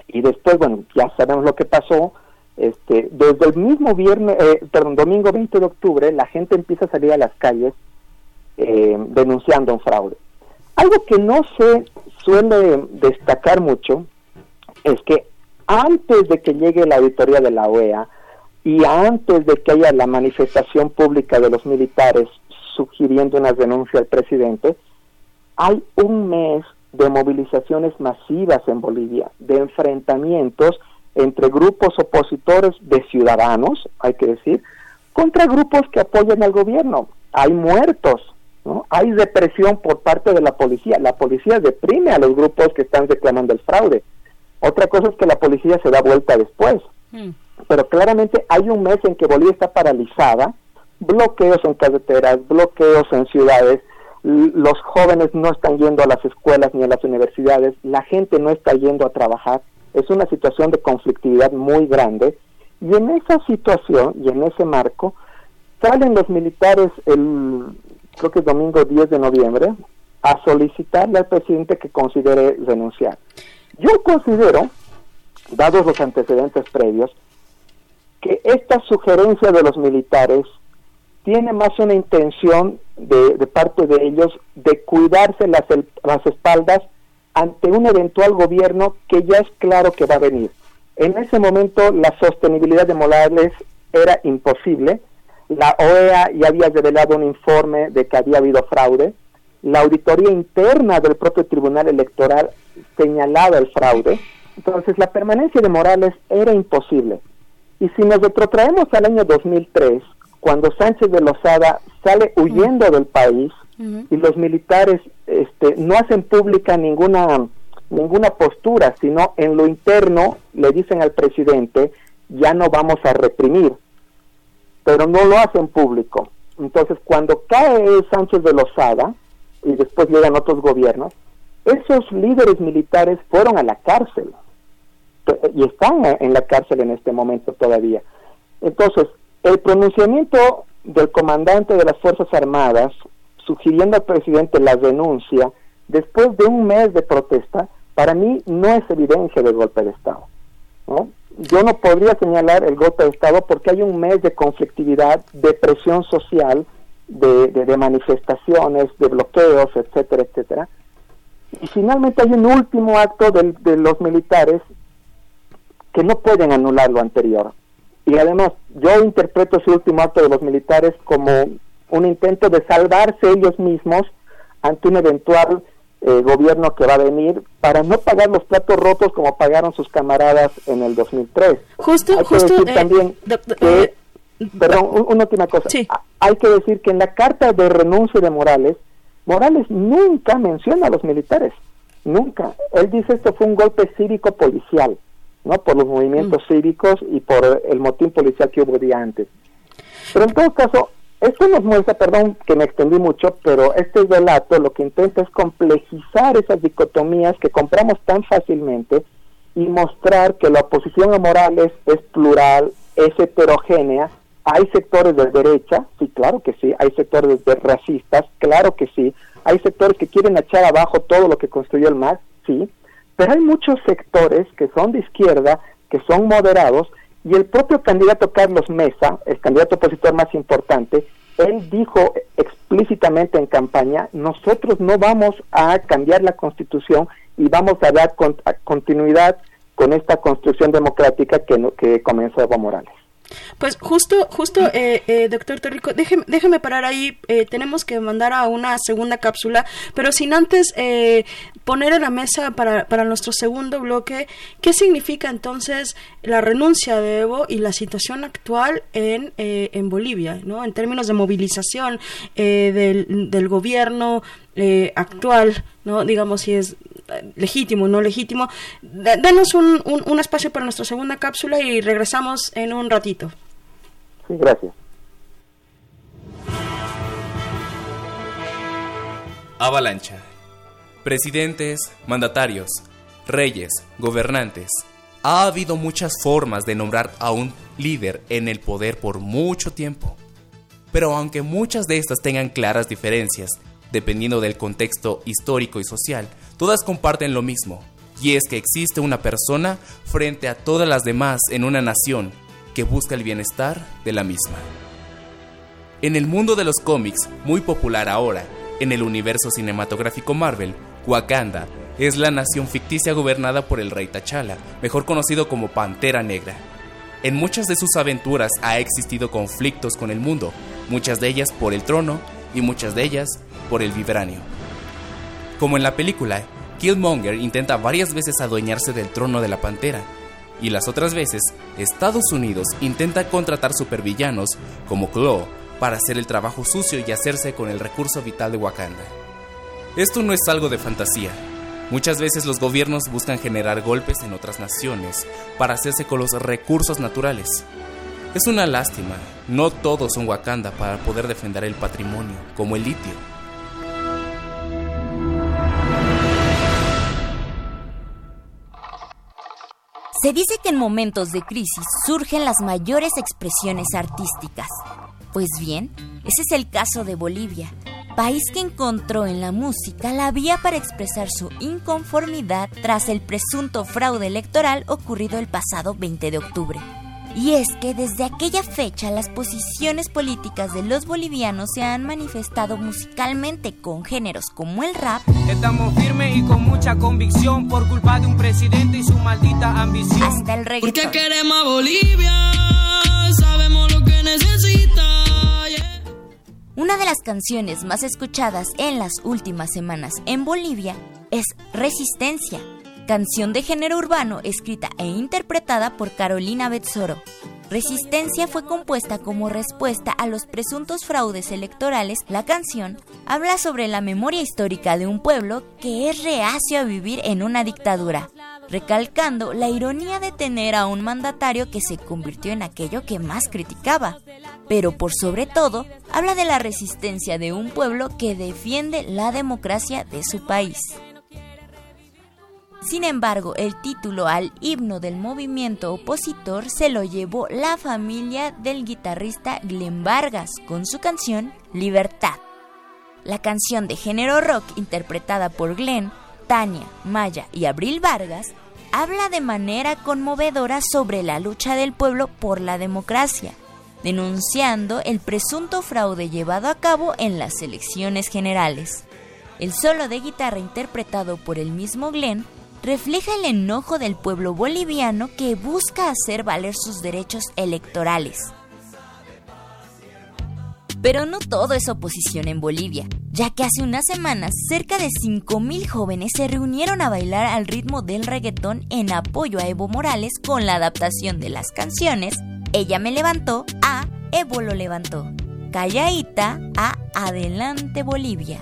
y después, bueno, ya sabemos lo que pasó. Este, desde el mismo viernes, eh, perdón, domingo 20 de octubre, la gente empieza a salir a las calles eh, denunciando un fraude. Algo que no se suele destacar mucho es que antes de que llegue la auditoría de la OEA y antes de que haya la manifestación pública de los militares sugiriendo una denuncia al presidente, hay un mes de movilizaciones masivas en Bolivia, de enfrentamientos entre grupos opositores de ciudadanos, hay que decir, contra grupos que apoyan al gobierno. Hay muertos, ¿no? hay represión por parte de la policía. La policía deprime a los grupos que están reclamando el fraude. Otra cosa es que la policía se da vuelta después. Mm. Pero claramente hay un mes en que Bolivia está paralizada bloqueos en carreteras, bloqueos en ciudades, los jóvenes no están yendo a las escuelas ni a las universidades, la gente no está yendo a trabajar, es una situación de conflictividad muy grande y en esa situación y en ese marco salen los militares el creo que es domingo 10 de noviembre a solicitarle al presidente que considere renunciar. Yo considero, dados los antecedentes previos, que esta sugerencia de los militares tiene más una intención de, parte de ellos de cuidarse las, las espaldas ante un eventual gobierno que ya es claro que va a venir. En ese momento la sostenibilidad de Morales era imposible. La OEA ya había revelado un informe de que había habido fraude. La auditoría interna del propio Tribunal Electoral señalaba el fraude. Entonces la permanencia de Morales era imposible. Y si nos retrotraemos al año 2003, cuando Sánchez de Lozada sale huyendo del país y los militares este, no hacen pública ninguna ninguna postura, sino en lo interno le dicen al presidente ya no vamos a reprimir, pero no lo hacen público. Entonces cuando cae Sánchez de Lozada y después llegan otros gobiernos, esos líderes militares fueron a la cárcel y están en la cárcel en este momento todavía. Entonces, el pronunciamiento del comandante de las Fuerzas Armadas sugiriendo al presidente la denuncia después de un mes de protesta, para mí no es evidencia de golpe de Estado. Yo no podría señalar el golpe de Estado porque hay un mes de conflictividad, de presión social, de, manifestaciones, de bloqueos, etcétera, etcétera. Y finalmente hay un último acto de, de los militares que no pueden anular lo anterior. Y además, yo interpreto ese último acto de los militares como un intento de salvarse ellos mismos ante un eventual eh, gobierno que va a venir para no pagar los platos rotos como pagaron sus camaradas en el 2003. Justo, hay que decir eh, también que, eh, perdón, una última cosa. Hay que decir que en la carta de renuncia de Morales, Morales nunca menciona a los militares, nunca. Él dice esto fue un golpe cívico policial. ¿no? por los movimientos mm. cívicos y por el motín policial que hubo día antes. Pero en todo caso, esto nos muestra, perdón que me extendí mucho, pero este relato lo que intenta es complejizar esas dicotomías que compramos tan fácilmente y mostrar que la oposición a Morales es plural, es heterogénea. Hay sectores de derecha, sí, claro que sí. Hay sectores de racistas, claro que sí. Hay sectores que quieren echar abajo todo lo que construyó el MAS, sí. Pero hay muchos sectores que son de izquierda, que son moderados, y el propio candidato Carlos Mesa, el candidato opositor más importante, él dijo explícitamente en campaña, nosotros no vamos a cambiar la constitución y vamos a dar continuidad con esta construcción democrática que, que comenzó Evo Morales. Pues justo, justo, eh, eh, doctor Torrico, déjeme, déjeme parar ahí. Eh, tenemos que mandar a una segunda cápsula, pero sin antes eh, poner en la mesa para, para nuestro segundo bloque qué significa entonces la renuncia de Evo y la situación actual en, en Bolivia, ¿no? En términos de movilización del, del gobierno actual, ¿no? Digamos si es legítimo, no legítimo. Denos un, un, espacio para nuestra segunda cápsula y regresamos en un ratito. Sí, gracias. Avalancha. Presidentes, mandatarios, reyes, gobernantes. Ha habido muchas formas de nombrar a un líder en el poder por mucho tiempo. Pero aunque muchas de estas tengan claras diferencias, dependiendo del contexto histórico y social, todas comparten lo mismo, y es que existe una persona frente a todas las demás en una nación que busca el bienestar de la misma. En el mundo de los cómics, muy popular ahora, en el universo cinematográfico Marvel, Wakanda es la nación ficticia gobernada por el rey T'Challa, mejor conocido como Pantera Negra. En muchas de sus aventuras ha existido conflictos con el mundo, muchas de ellas por el trono y muchas de ellas por el vibranio. Como en la película, Killmonger intenta varias veces adueñarse del trono de la pantera, y las otras veces, Estados Unidos intenta contratar supervillanos como Claw para hacer el trabajo sucio y hacerse con el recurso vital de Wakanda. Esto no es algo de fantasía. Muchas veces los gobiernos buscan generar golpes en otras naciones para hacerse con los recursos naturales. Es una lástima, no todos son Wakanda para poder defender el patrimonio, como el litio. Se dice que en momentos de crisis surgen las mayores expresiones artísticas. Pues bien, ese es el caso de Bolivia, país que encontró en la música la vía para expresar su inconformidad tras el presunto fraude electoral ocurrido el pasado 20 de octubre. Y es que desde aquella fecha las posiciones políticas de los bolivianos se han manifestado musicalmente con géneros como el rap. Estamos firmes y con mucha convicción por culpa de un presidente y su maldita ambición. Hasta el reggaetón. Porque queremos a Bolivia, sabemos lo que necesita. Una de las canciones más escuchadas en las últimas semanas en Bolivia es Resistencia, canción de género urbano escrita e interpretada por Carolina Betzoro. Resistencia fue compuesta como respuesta a los presuntos fraudes electorales. La canción habla sobre la memoria histórica de un pueblo que es reacio a vivir en una dictadura, recalcando la ironía de tener a un mandatario que se convirtió en aquello que más criticaba. Pero por sobre todo, habla de la resistencia de un pueblo que defiende la democracia de su país. Sin embargo, el título al himno del movimiento opositor se lo llevó la familia del guitarrista Glenn Vargas con su canción Libertad. La canción de género rock interpretada por Glenn, Tania, Maya y Abril Vargas habla de manera conmovedora sobre la lucha del pueblo por la democracia, denunciando el presunto fraude llevado a cabo en las elecciones generales. El solo de guitarra interpretado por el mismo Glenn refleja el enojo del pueblo boliviano que busca hacer valer sus derechos electorales. Pero no todo es oposición en Bolivia, ya que hace unas semanas cerca de 5.000 jóvenes se reunieron a bailar al ritmo del reggaetón en apoyo a Evo Morales con la adaptación de las canciones Ella me levantó a Evo lo levantó, Calladita a Adelante Bolivia.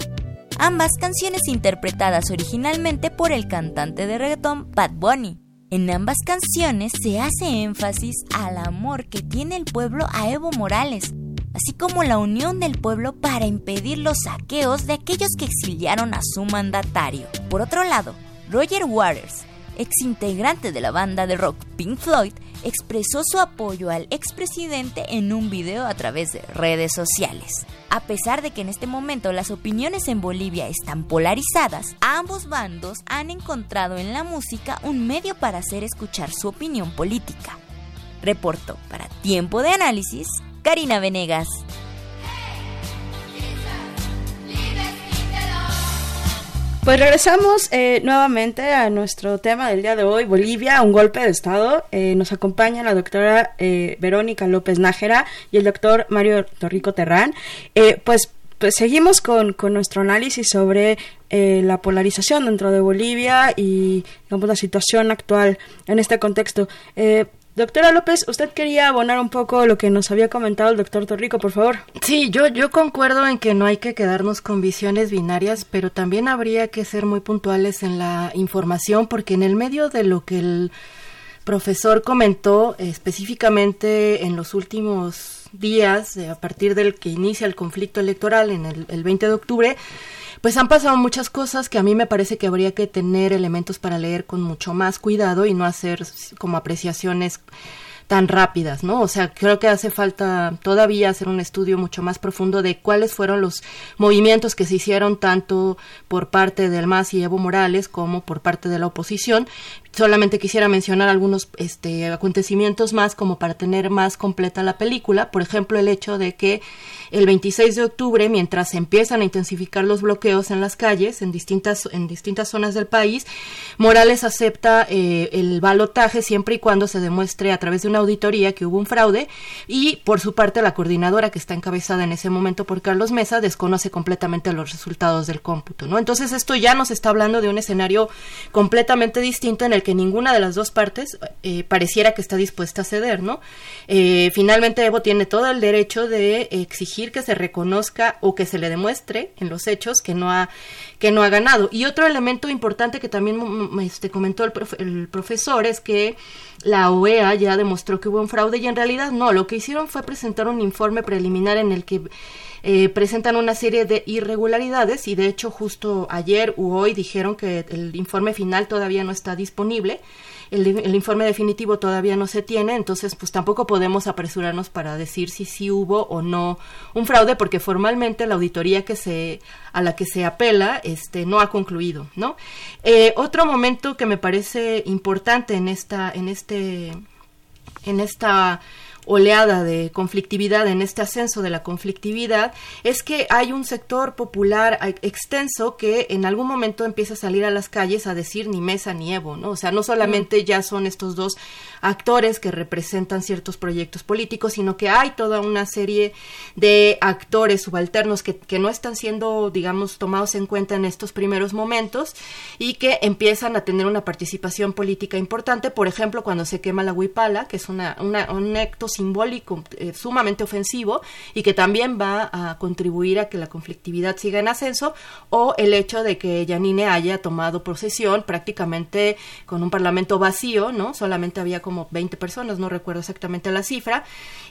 Ambas canciones interpretadas originalmente por el cantante de reggaetón Bad Bunny. En ambas canciones se hace énfasis al amor que tiene el pueblo a Evo Morales, así como la unión del pueblo para impedir los saqueos de aquellos que exiliaron a su mandatario. Por otro lado, Roger Waters, ex integrante de la banda de rock Pink Floyd, expresó su apoyo al expresidente en un video a través de redes sociales. A pesar de que en este momento las opiniones en Bolivia están polarizadas, ambos bandos han encontrado en la música un medio para hacer escuchar su opinión política. Reportó para Tiempo de Análisis, Karina Venegas. Pues regresamos eh, nuevamente a nuestro tema del día de hoy, Bolivia, un golpe de Estado. Eh, nos acompaña la doctora eh, Verónica López Nájera y el doctor Mario Torrico Terrán. pues, pues seguimos con, con nuestro análisis sobre la polarización dentro de Bolivia y la situación actual en este contexto. Doctora López, usted quería abonar un poco lo que nos había comentado el doctor Torrico, por favor. Sí, yo, yo concuerdo en que no hay que quedarnos con visiones binarias, pero también habría que ser muy puntuales en la información, porque en el medio de lo que el profesor comentó específicamente en los últimos días, eh, a partir del que inicia el conflicto electoral en el, el 20 de octubre, pues han pasado muchas cosas que a mí me parece que habría que tener elementos para leer con mucho más cuidado y no hacer como apreciaciones tan rápidas, ¿no? O sea, creo que hace falta todavía hacer un estudio mucho más profundo de cuáles fueron los movimientos que se hicieron tanto por parte del MAS y Evo Morales como por parte de la oposición. Solamente quisiera mencionar algunos este, acontecimientos más como para tener más completa la película. Por ejemplo, el hecho de que el 26 de octubre, mientras se empiezan a intensificar los bloqueos en las calles en distintas, en distintas zonas del país, Morales acepta eh, el balotaje siempre y cuando se demuestre a través de una auditoría que hubo un fraude y por su parte la coordinadora que está encabezada en ese momento por Carlos Mesa desconoce completamente los resultados del cómputo, ¿no? Entonces esto ya nos está hablando de un escenario completamente distinto en el que ninguna de las dos partes eh, pareciera que está dispuesta a ceder, ¿no? Eh, finalmente Evo tiene todo el derecho de exigir que se reconozca o que se le demuestre en los hechos que no ha que no ha ganado. Y otro elemento importante que también mm, mm, este, comentó el, el profesor es que la OEA ya demostró que hubo un fraude y en realidad no, lo que hicieron fue presentar un informe preliminar en el que eh, presentan una serie de irregularidades y de hecho justo ayer u hoy dijeron que el informe final todavía no está disponible. El, informe definitivo todavía no se tiene, entonces pues tampoco podemos apresurarnos para decir si sí hubo o no un fraude, porque formalmente la auditoría que se a la que se apela este no ha concluido, ¿no? Eh, otro momento que me parece importante en esta en este en esta oleada de conflictividad, en este ascenso de la conflictividad, es que hay un sector popular extenso que en algún momento empieza a salir a las calles a decir ni Mesa ni Evo, ¿no? O sea, no solamente ya son estos dos actores que representan ciertos proyectos políticos, sino que hay toda una serie de actores subalternos que, no están siendo, digamos, tomados en cuenta en estos primeros momentos y que empiezan a tener una participación política importante, por ejemplo, cuando se quema la huipala, que es una, una un acto simbólico eh, sumamente ofensivo y que también va a contribuir a que la conflictividad siga en ascenso, o el hecho de que Yanine haya tomado posesión prácticamente con un parlamento vacío, ¿no? Solamente había como 20 personas, no recuerdo exactamente la cifra,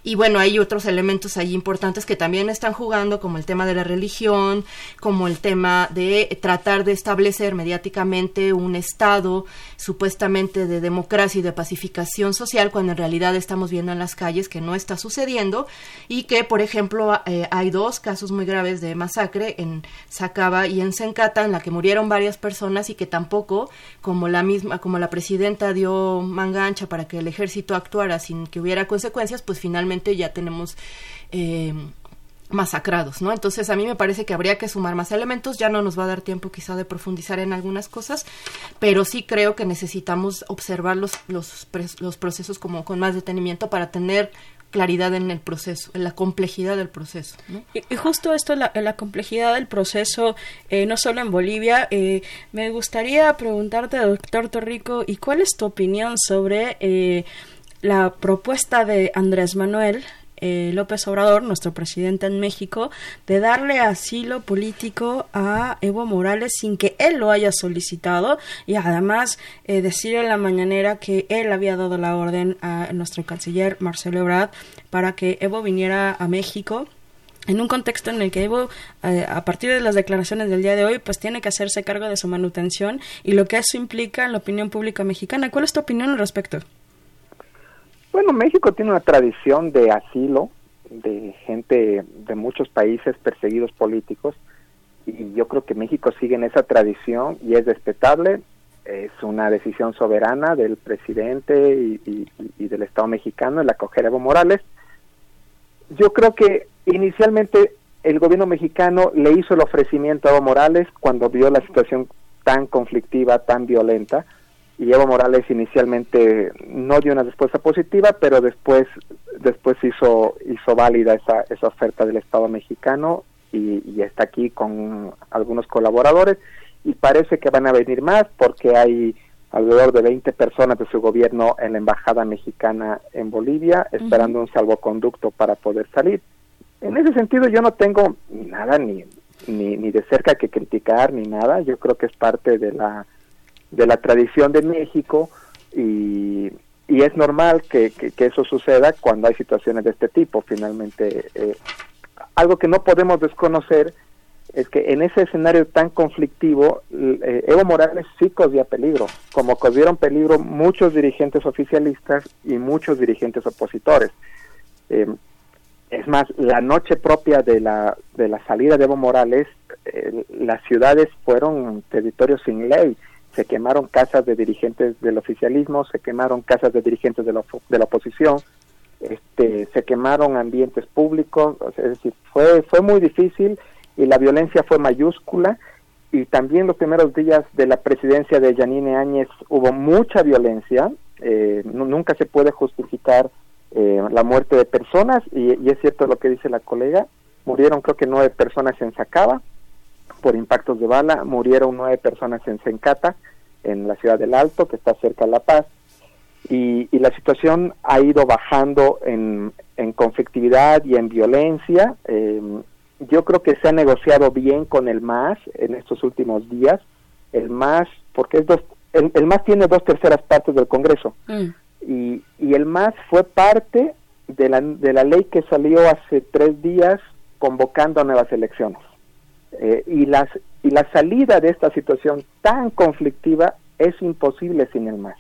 y bueno, hay otros elementos ahí importantes que también están jugando, como el tema de la religión, como el tema de tratar de establecer mediáticamente un Estado supuestamente de democracia y de pacificación social, cuando en realidad estamos viendo en las calles que no está sucediendo y que, por ejemplo, eh, hay dos casos muy graves de masacre en Sacaba y en Sencata, en la que murieron varias personas y que tampoco, como la misma, como la presidenta dio manga ancha para que el ejército actuara sin que hubiera consecuencias, pues finalmente ya tenemos eh, masacrados, ¿no? Entonces a mí me parece que habría que sumar más elementos, ya no nos va a dar tiempo quizá de profundizar en algunas cosas, pero sí creo que necesitamos observar los, los, los procesos como con más detenimiento para tener claridad en el proceso, en la complejidad del proceso. Y, justo esto, la, la complejidad del proceso, eh, no solo en Bolivia, eh, me gustaría preguntarte, doctor Torrico, ¿y cuál es tu opinión sobre eh, la propuesta de Andrés Manuel eh, López Obrador, nuestro presidente en México, de darle asilo político a Evo Morales sin que él lo haya solicitado y además eh, decir en la mañanera que él había dado la orden a nuestro canciller Marcelo Ebrard para que Evo viniera a México en un contexto en el que Evo, eh, a partir de las declaraciones del día de hoy, pues tiene que hacerse cargo de su manutención y lo que eso implica en la opinión pública mexicana. ¿Cuál es tu opinión al respecto? Bueno, México tiene una tradición de asilo de gente de muchos países perseguidos políticos y yo creo que México sigue en esa tradición y es respetable. Es una decisión soberana del presidente y, del Estado mexicano el acoger a Evo Morales. Yo creo que inicialmente el gobierno mexicano le hizo el ofrecimiento a Evo Morales cuando vio la situación tan conflictiva, tan violenta y Evo Morales inicialmente no dio una respuesta positiva, pero después después hizo hizo válida esa, esa oferta del Estado mexicano y, y, está aquí con algunos colaboradores. Y parece que van a venir más porque hay alrededor de 20 personas de su gobierno en la embajada mexicana en Bolivia esperando un salvoconducto para poder salir. En ese sentido yo no tengo nada ni, ni, ni de cerca que criticar ni nada, yo creo que es parte de la de la tradición de México y, y es normal que, que, eso suceda cuando hay situaciones de este tipo. Finalmente, eh, algo que no podemos desconocer es que en ese escenario tan conflictivo, eh, Evo Morales sí corría peligro, como corrieron peligro muchos dirigentes oficialistas y muchos dirigentes opositores. Eh, es más, la noche propia de la, de la salida de Evo Morales, las ciudades fueron territorios sin ley se quemaron casas de dirigentes del oficialismo, se quemaron casas de dirigentes de la, de la oposición, este, se quemaron ambientes públicos, es decir, fue, fue muy difícil y la violencia fue mayúscula. Y también los primeros días de la presidencia de Yanine Áñez hubo mucha violencia, eh, nunca se puede justificar eh, la muerte de personas. Y, y, es cierto lo que dice la colega, murieron creo que nueve personas en Sacaba, por impactos de bala. Murieron nueve personas en Sencata, en la ciudad del Alto, que está cerca de La Paz. Y, la situación ha ido bajando en, conflictividad y en violencia. Em, yo creo que se ha negociado bien con el MAS en estos últimos días. El MAS, porque es dos, el, MAS tiene dos terceras partes del Congreso. Mm. Y, y el MAS fue parte de la, de la ley que salió hace tres días convocando a nuevas elecciones. Eh, y, las, y la salida de esta situación tan conflictiva es imposible sin el MAS.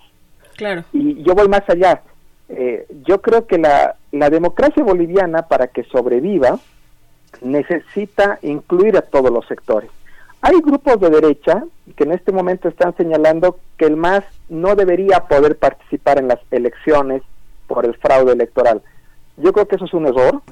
Claro. Y yo voy más allá. Eh, yo creo que la, la democracia boliviana, para que sobreviva, necesita incluir a todos los sectores. Hay grupos de derecha que en este momento están señalando que el MAS no debería poder participar en las elecciones por el fraude electoral. Yo creo que eso es un error.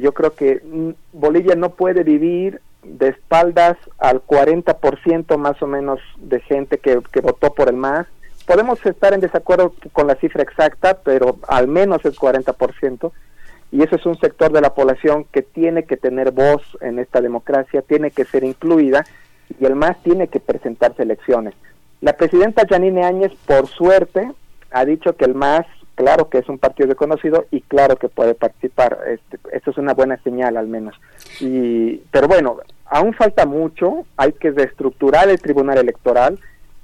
Yo creo que mm, Bolivia no puede vivir de espaldas al 40% más o menos de gente que, que votó por el MAS. Podemos estar en desacuerdo con la cifra exacta, pero al menos el 40%. Y ese es un sector de la población que tiene que tener voz en esta democracia, tiene que ser incluida y el MAS tiene que presentarse elecciones. La presidenta Janine Áñez, por suerte, ha dicho que el MAS, claro que es un partido reconocido y claro que puede participar. Este, esto es una buena señal al menos. Y, pero bueno, aún falta mucho, hay que reestructurar el Tribunal Electoral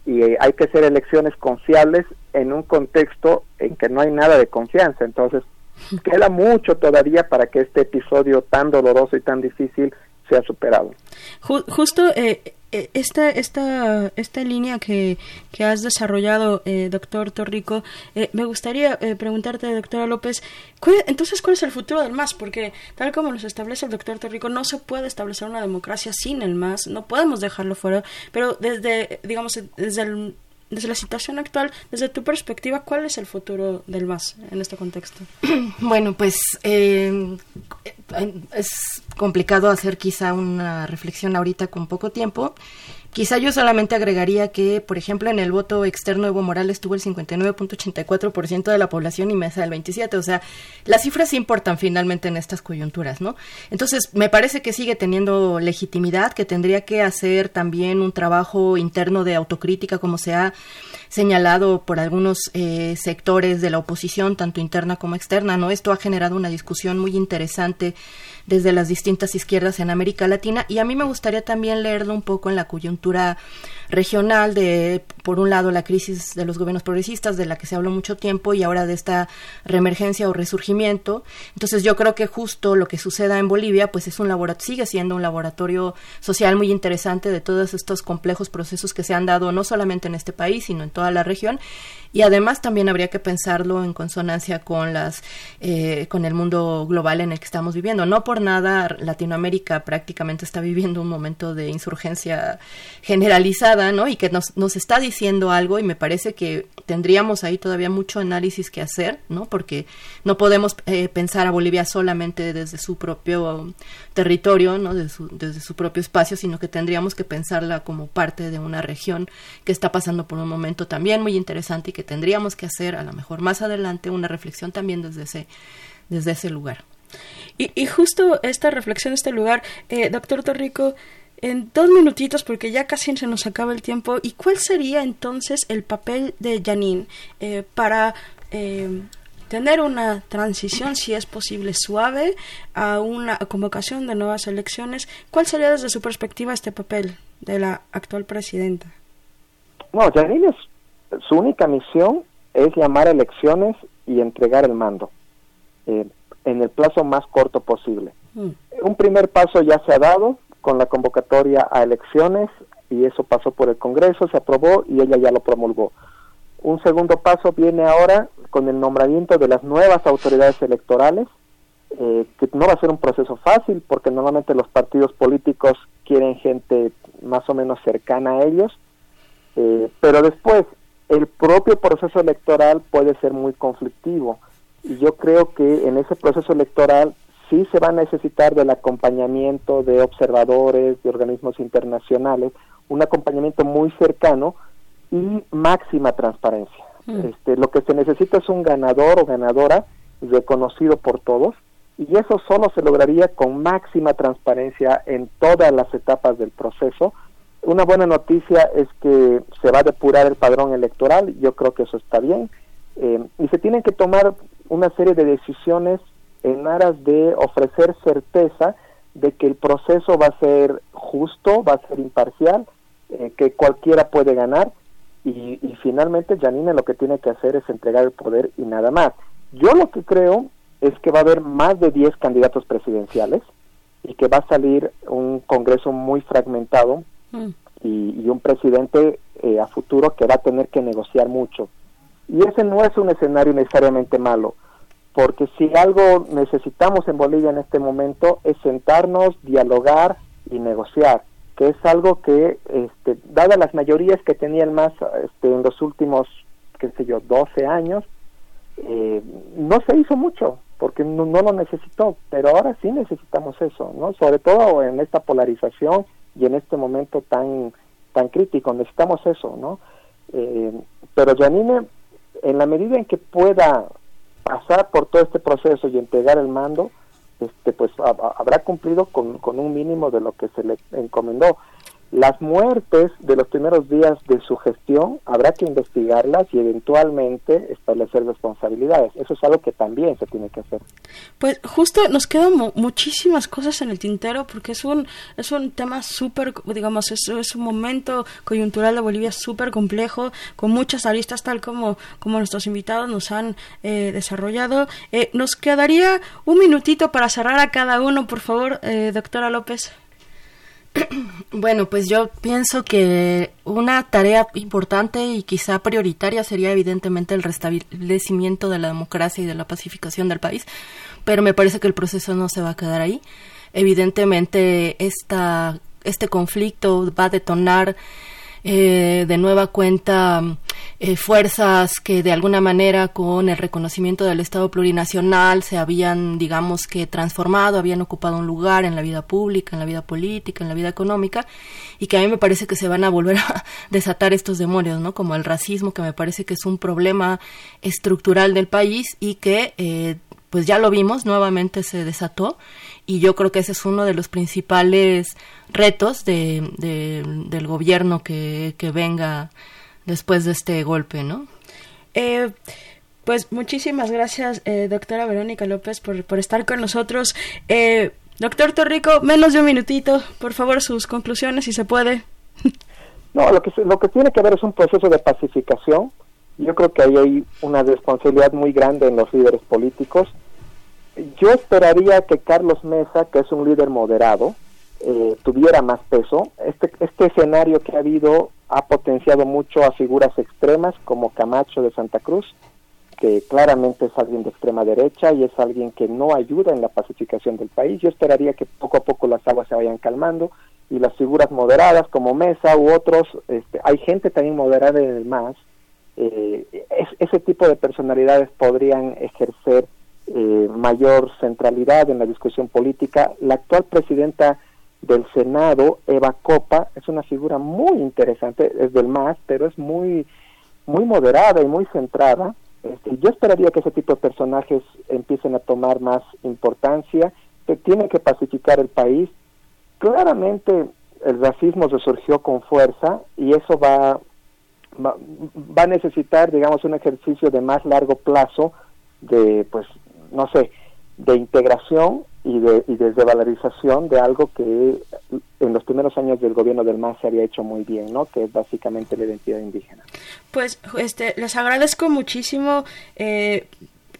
y eh, hay que hacer elecciones confiables en un contexto en que no hay nada de confianza. Entonces, queda mucho todavía para que este episodio tan doloroso y tan difícil sea superado. justo eh, eh, esta, esta, esta línea que, que has desarrollado, eh, doctor Torrico, eh, me gustaría preguntarte, doctora López, entonces, ¿cuál es el futuro del MAS? Porque tal como nos establece el doctor Torrico, no se puede establecer una democracia sin el MAS, no podemos dejarlo fuera, pero desde, digamos, desde el desde la situación actual, desde tu perspectiva, ¿cuál es el futuro del MAS en este contexto? Bueno, pues eh, es complicado hacer quizá una reflexión ahorita con poco tiempo. Quizá yo solamente agregaría que, por ejemplo, en el voto externo Evo Morales tuvo el 59.84% de la población y Mesa el 27%. O sea, las cifras importan finalmente en estas coyunturas, ¿no? Entonces, me parece que sigue teniendo legitimidad, que tendría que hacer también un trabajo interno de autocrítica, como se ha señalado por algunos eh, sectores de la oposición, tanto interna como externa, ¿no? Esto ha generado una discusión muy interesante desde las distintas izquierdas en América Latina y a mí me gustaría también leerlo un poco en la coyuntura regional de, por un lado, la crisis de los gobiernos progresistas, de la que se habló mucho tiempo, y ahora de esta reemergencia o resurgimiento. Entonces yo creo que justo lo que suceda en Bolivia, pues es un laboratorio, sigue siendo un laboratorio social muy interesante de todos estos complejos procesos que se han dado no solamente en este país, sino en toda la región. Y además también habría que pensarlo en consonancia con las eh, con el mundo global en el que estamos viviendo. No por nada Latinoamérica prácticamente está viviendo un momento de insurgencia generalizada, ¿no? Y que nos, nos está diciendo algo y me parece que tendríamos ahí todavía mucho análisis que hacer, ¿no? Porque no podemos eh, pensar a Bolivia solamente desde su propio territorio, ¿no? Desde su, desde su propio espacio, sino que tendríamos que pensarla como parte de una región que está pasando por un momento también muy interesante y que tendríamos que hacer a lo mejor más adelante una reflexión también desde ese, desde ese lugar. Y, y justo esta reflexión, este lugar, eh, doctor Torrico, en dos minutitos, porque ya casi se nos acaba el tiempo, ¿y cuál sería entonces el papel de Janine eh, para eh, tener una transición, si es posible, suave a una convocación de nuevas elecciones? ¿Cuál sería desde su perspectiva este papel de la actual presidenta? Bueno, Janine su única misión es llamar a elecciones y entregar el mando eh, en el plazo más corto posible. Mm. Un primer paso ya se ha dado con la convocatoria a elecciones y eso pasó por el Congreso, se aprobó y ella ya lo promulgó. Un segundo paso viene ahora con el nombramiento de las nuevas autoridades electorales, eh, que no va a ser un proceso fácil porque normalmente los partidos políticos quieren gente más o menos cercana a ellos, eh, pero después el propio proceso electoral puede ser muy conflictivo y yo creo que en ese proceso electoral sí se va a necesitar del acompañamiento de observadores, de organismos internacionales, un acompañamiento muy cercano y máxima transparencia. Mm. Este, lo que se necesita es un ganador o ganadora reconocido por todos y eso solo se lograría con máxima transparencia en todas las etapas del proceso, una buena noticia es que se va a depurar el padrón electoral, yo creo que eso está bien, eh, y se tienen que tomar una serie de decisiones en aras de ofrecer certeza de que el proceso va a ser justo, va a ser imparcial, eh, que cualquiera puede ganar, y, y finalmente Janine lo que tiene que hacer es entregar el poder y nada más. Yo lo que creo es que va a haber más de 10 candidatos presidenciales y que va a salir un Congreso muy fragmentado Mm. y, un presidente eh, a futuro que va a tener que negociar mucho. Y ese no es un escenario necesariamente malo, porque si algo necesitamos en Bolivia en este momento es sentarnos, dialogar y negociar, que es algo que, este, dadas las mayorías que tenía el MAS este, en los últimos, qué sé yo, 12 años, eh, no se hizo mucho porque no, no, lo necesitó, pero ahora sí necesitamos eso, ¿no? Sobre todo en esta polarización y en este momento tan tan crítico, necesitamos eso, ¿no? Eh, pero Janine, en la medida en que pueda pasar por todo este proceso y entregar el mando, este, pues habrá cumplido con, con un mínimo de lo que se le encomendó. Las muertes de los primeros días de su gestión habrá que investigarlas y eventualmente establecer responsabilidades. Eso es algo que también se tiene que hacer. Pues justo nos quedan muchísimas cosas en el tintero porque es un es un tema súper, digamos, es, un momento coyuntural de Bolivia súper complejo, con muchas aristas tal como, como nuestros invitados nos han eh, desarrollado. Eh, nos quedaría un minutito para cerrar a cada uno, por favor, eh, doctora López. Bueno, pues yo pienso que una tarea importante y quizá prioritaria sería evidentemente el restablecimiento de la democracia y de la pacificación del país, pero me parece que el proceso no se va a quedar ahí. Evidentemente esta, este conflicto va a detonar eh, de nueva cuenta eh, fuerzas que de alguna manera con el reconocimiento del Estado plurinacional se habían, digamos que, transformado, habían ocupado un lugar en la vida pública, en la vida política, en la vida económica, y que a mí me parece que se van a volver a desatar estos demonios, ¿no? Como el racismo, que me parece que es un problema estructural del país y que, eh, pues ya lo vimos, nuevamente se desató, y yo creo que ese es uno de los principales retos de, del gobierno que, que venga después de este golpe, ¿no? Eh, pues muchísimas gracias, eh, doctora Verónica López, por, por estar con nosotros. Eh, doctor Torrico, menos de un minutito, por favor, sus conclusiones, si se puede. No, lo que, lo que tiene que haber es un proceso de pacificación. Yo creo que ahí hay una responsabilidad muy grande en los líderes políticos. Yo esperaría que Carlos Mesa, que es un líder moderado, eh, tuviera más peso. Este, este escenario que ha habido ha potenciado mucho a figuras extremas como Camacho de Santa Cruz, que claramente es alguien de extrema derecha y es alguien que no ayuda en la pacificación del país. Yo esperaría que poco a poco las aguas se vayan calmando y las figuras moderadas como Mesa u otros, este, hay gente también moderada en el MAS, eh, ese tipo de personalidades podrían ejercer eh, mayor centralidad en la discusión política. La actual presidenta del Senado, Eva Copa, es una figura muy interesante, es del MAS, pero es muy, muy moderada y muy centrada. Este, yo esperaría que ese tipo de personajes empiecen a tomar más importancia, que tiene que pacificar el país. Claramente el racismo resurgió con fuerza y eso va, va, a necesitar, digamos, un ejercicio de más largo plazo de, pues, no sé, de integración y de, y de desvalorización de algo que en los primeros años del gobierno del MAS se había hecho muy bien, ¿no? Que es básicamente la identidad indígena. Pues este, les agradezco muchísimo eh,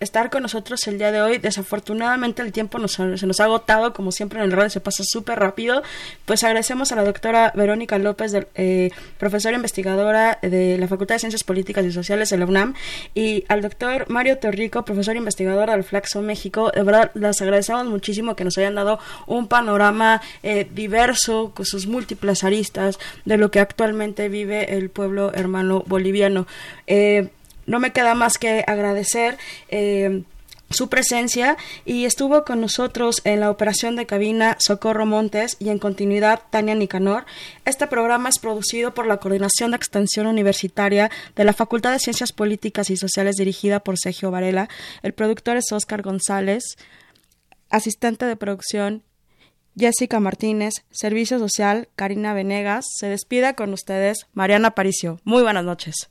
estar con nosotros el día de hoy. Desafortunadamente el tiempo nos, se nos ha agotado, como siempre en el radio se pasa súper rápido. Pues agradecemos a la doctora Verónica López, eh, profesora investigadora de la Facultad de Ciencias Políticas y Sociales de la UNAM, y al doctor Mario Torrico, profesor investigador del Flaxo México. De verdad, les agradecemos muchísimo que nos hayan dado un panorama eh, diverso, con sus múltiples aristas de lo que actualmente vive el pueblo hermano boliviano. Eh, no me queda más que agradecer. Eh, su presencia y estuvo con nosotros en la operación de cabina Socorro Montes y en continuidad Tania Nicanor. Este programa es producido por la Coordinación de Extensión Universitaria de la Facultad de Ciencias Políticas y Sociales dirigida por Sergio Varela. El productor es Oscar González, asistente de producción Jessica Martínez, Servicio Social Karina Venegas. Se despida con ustedes Mariana Paricio. Muy buenas noches.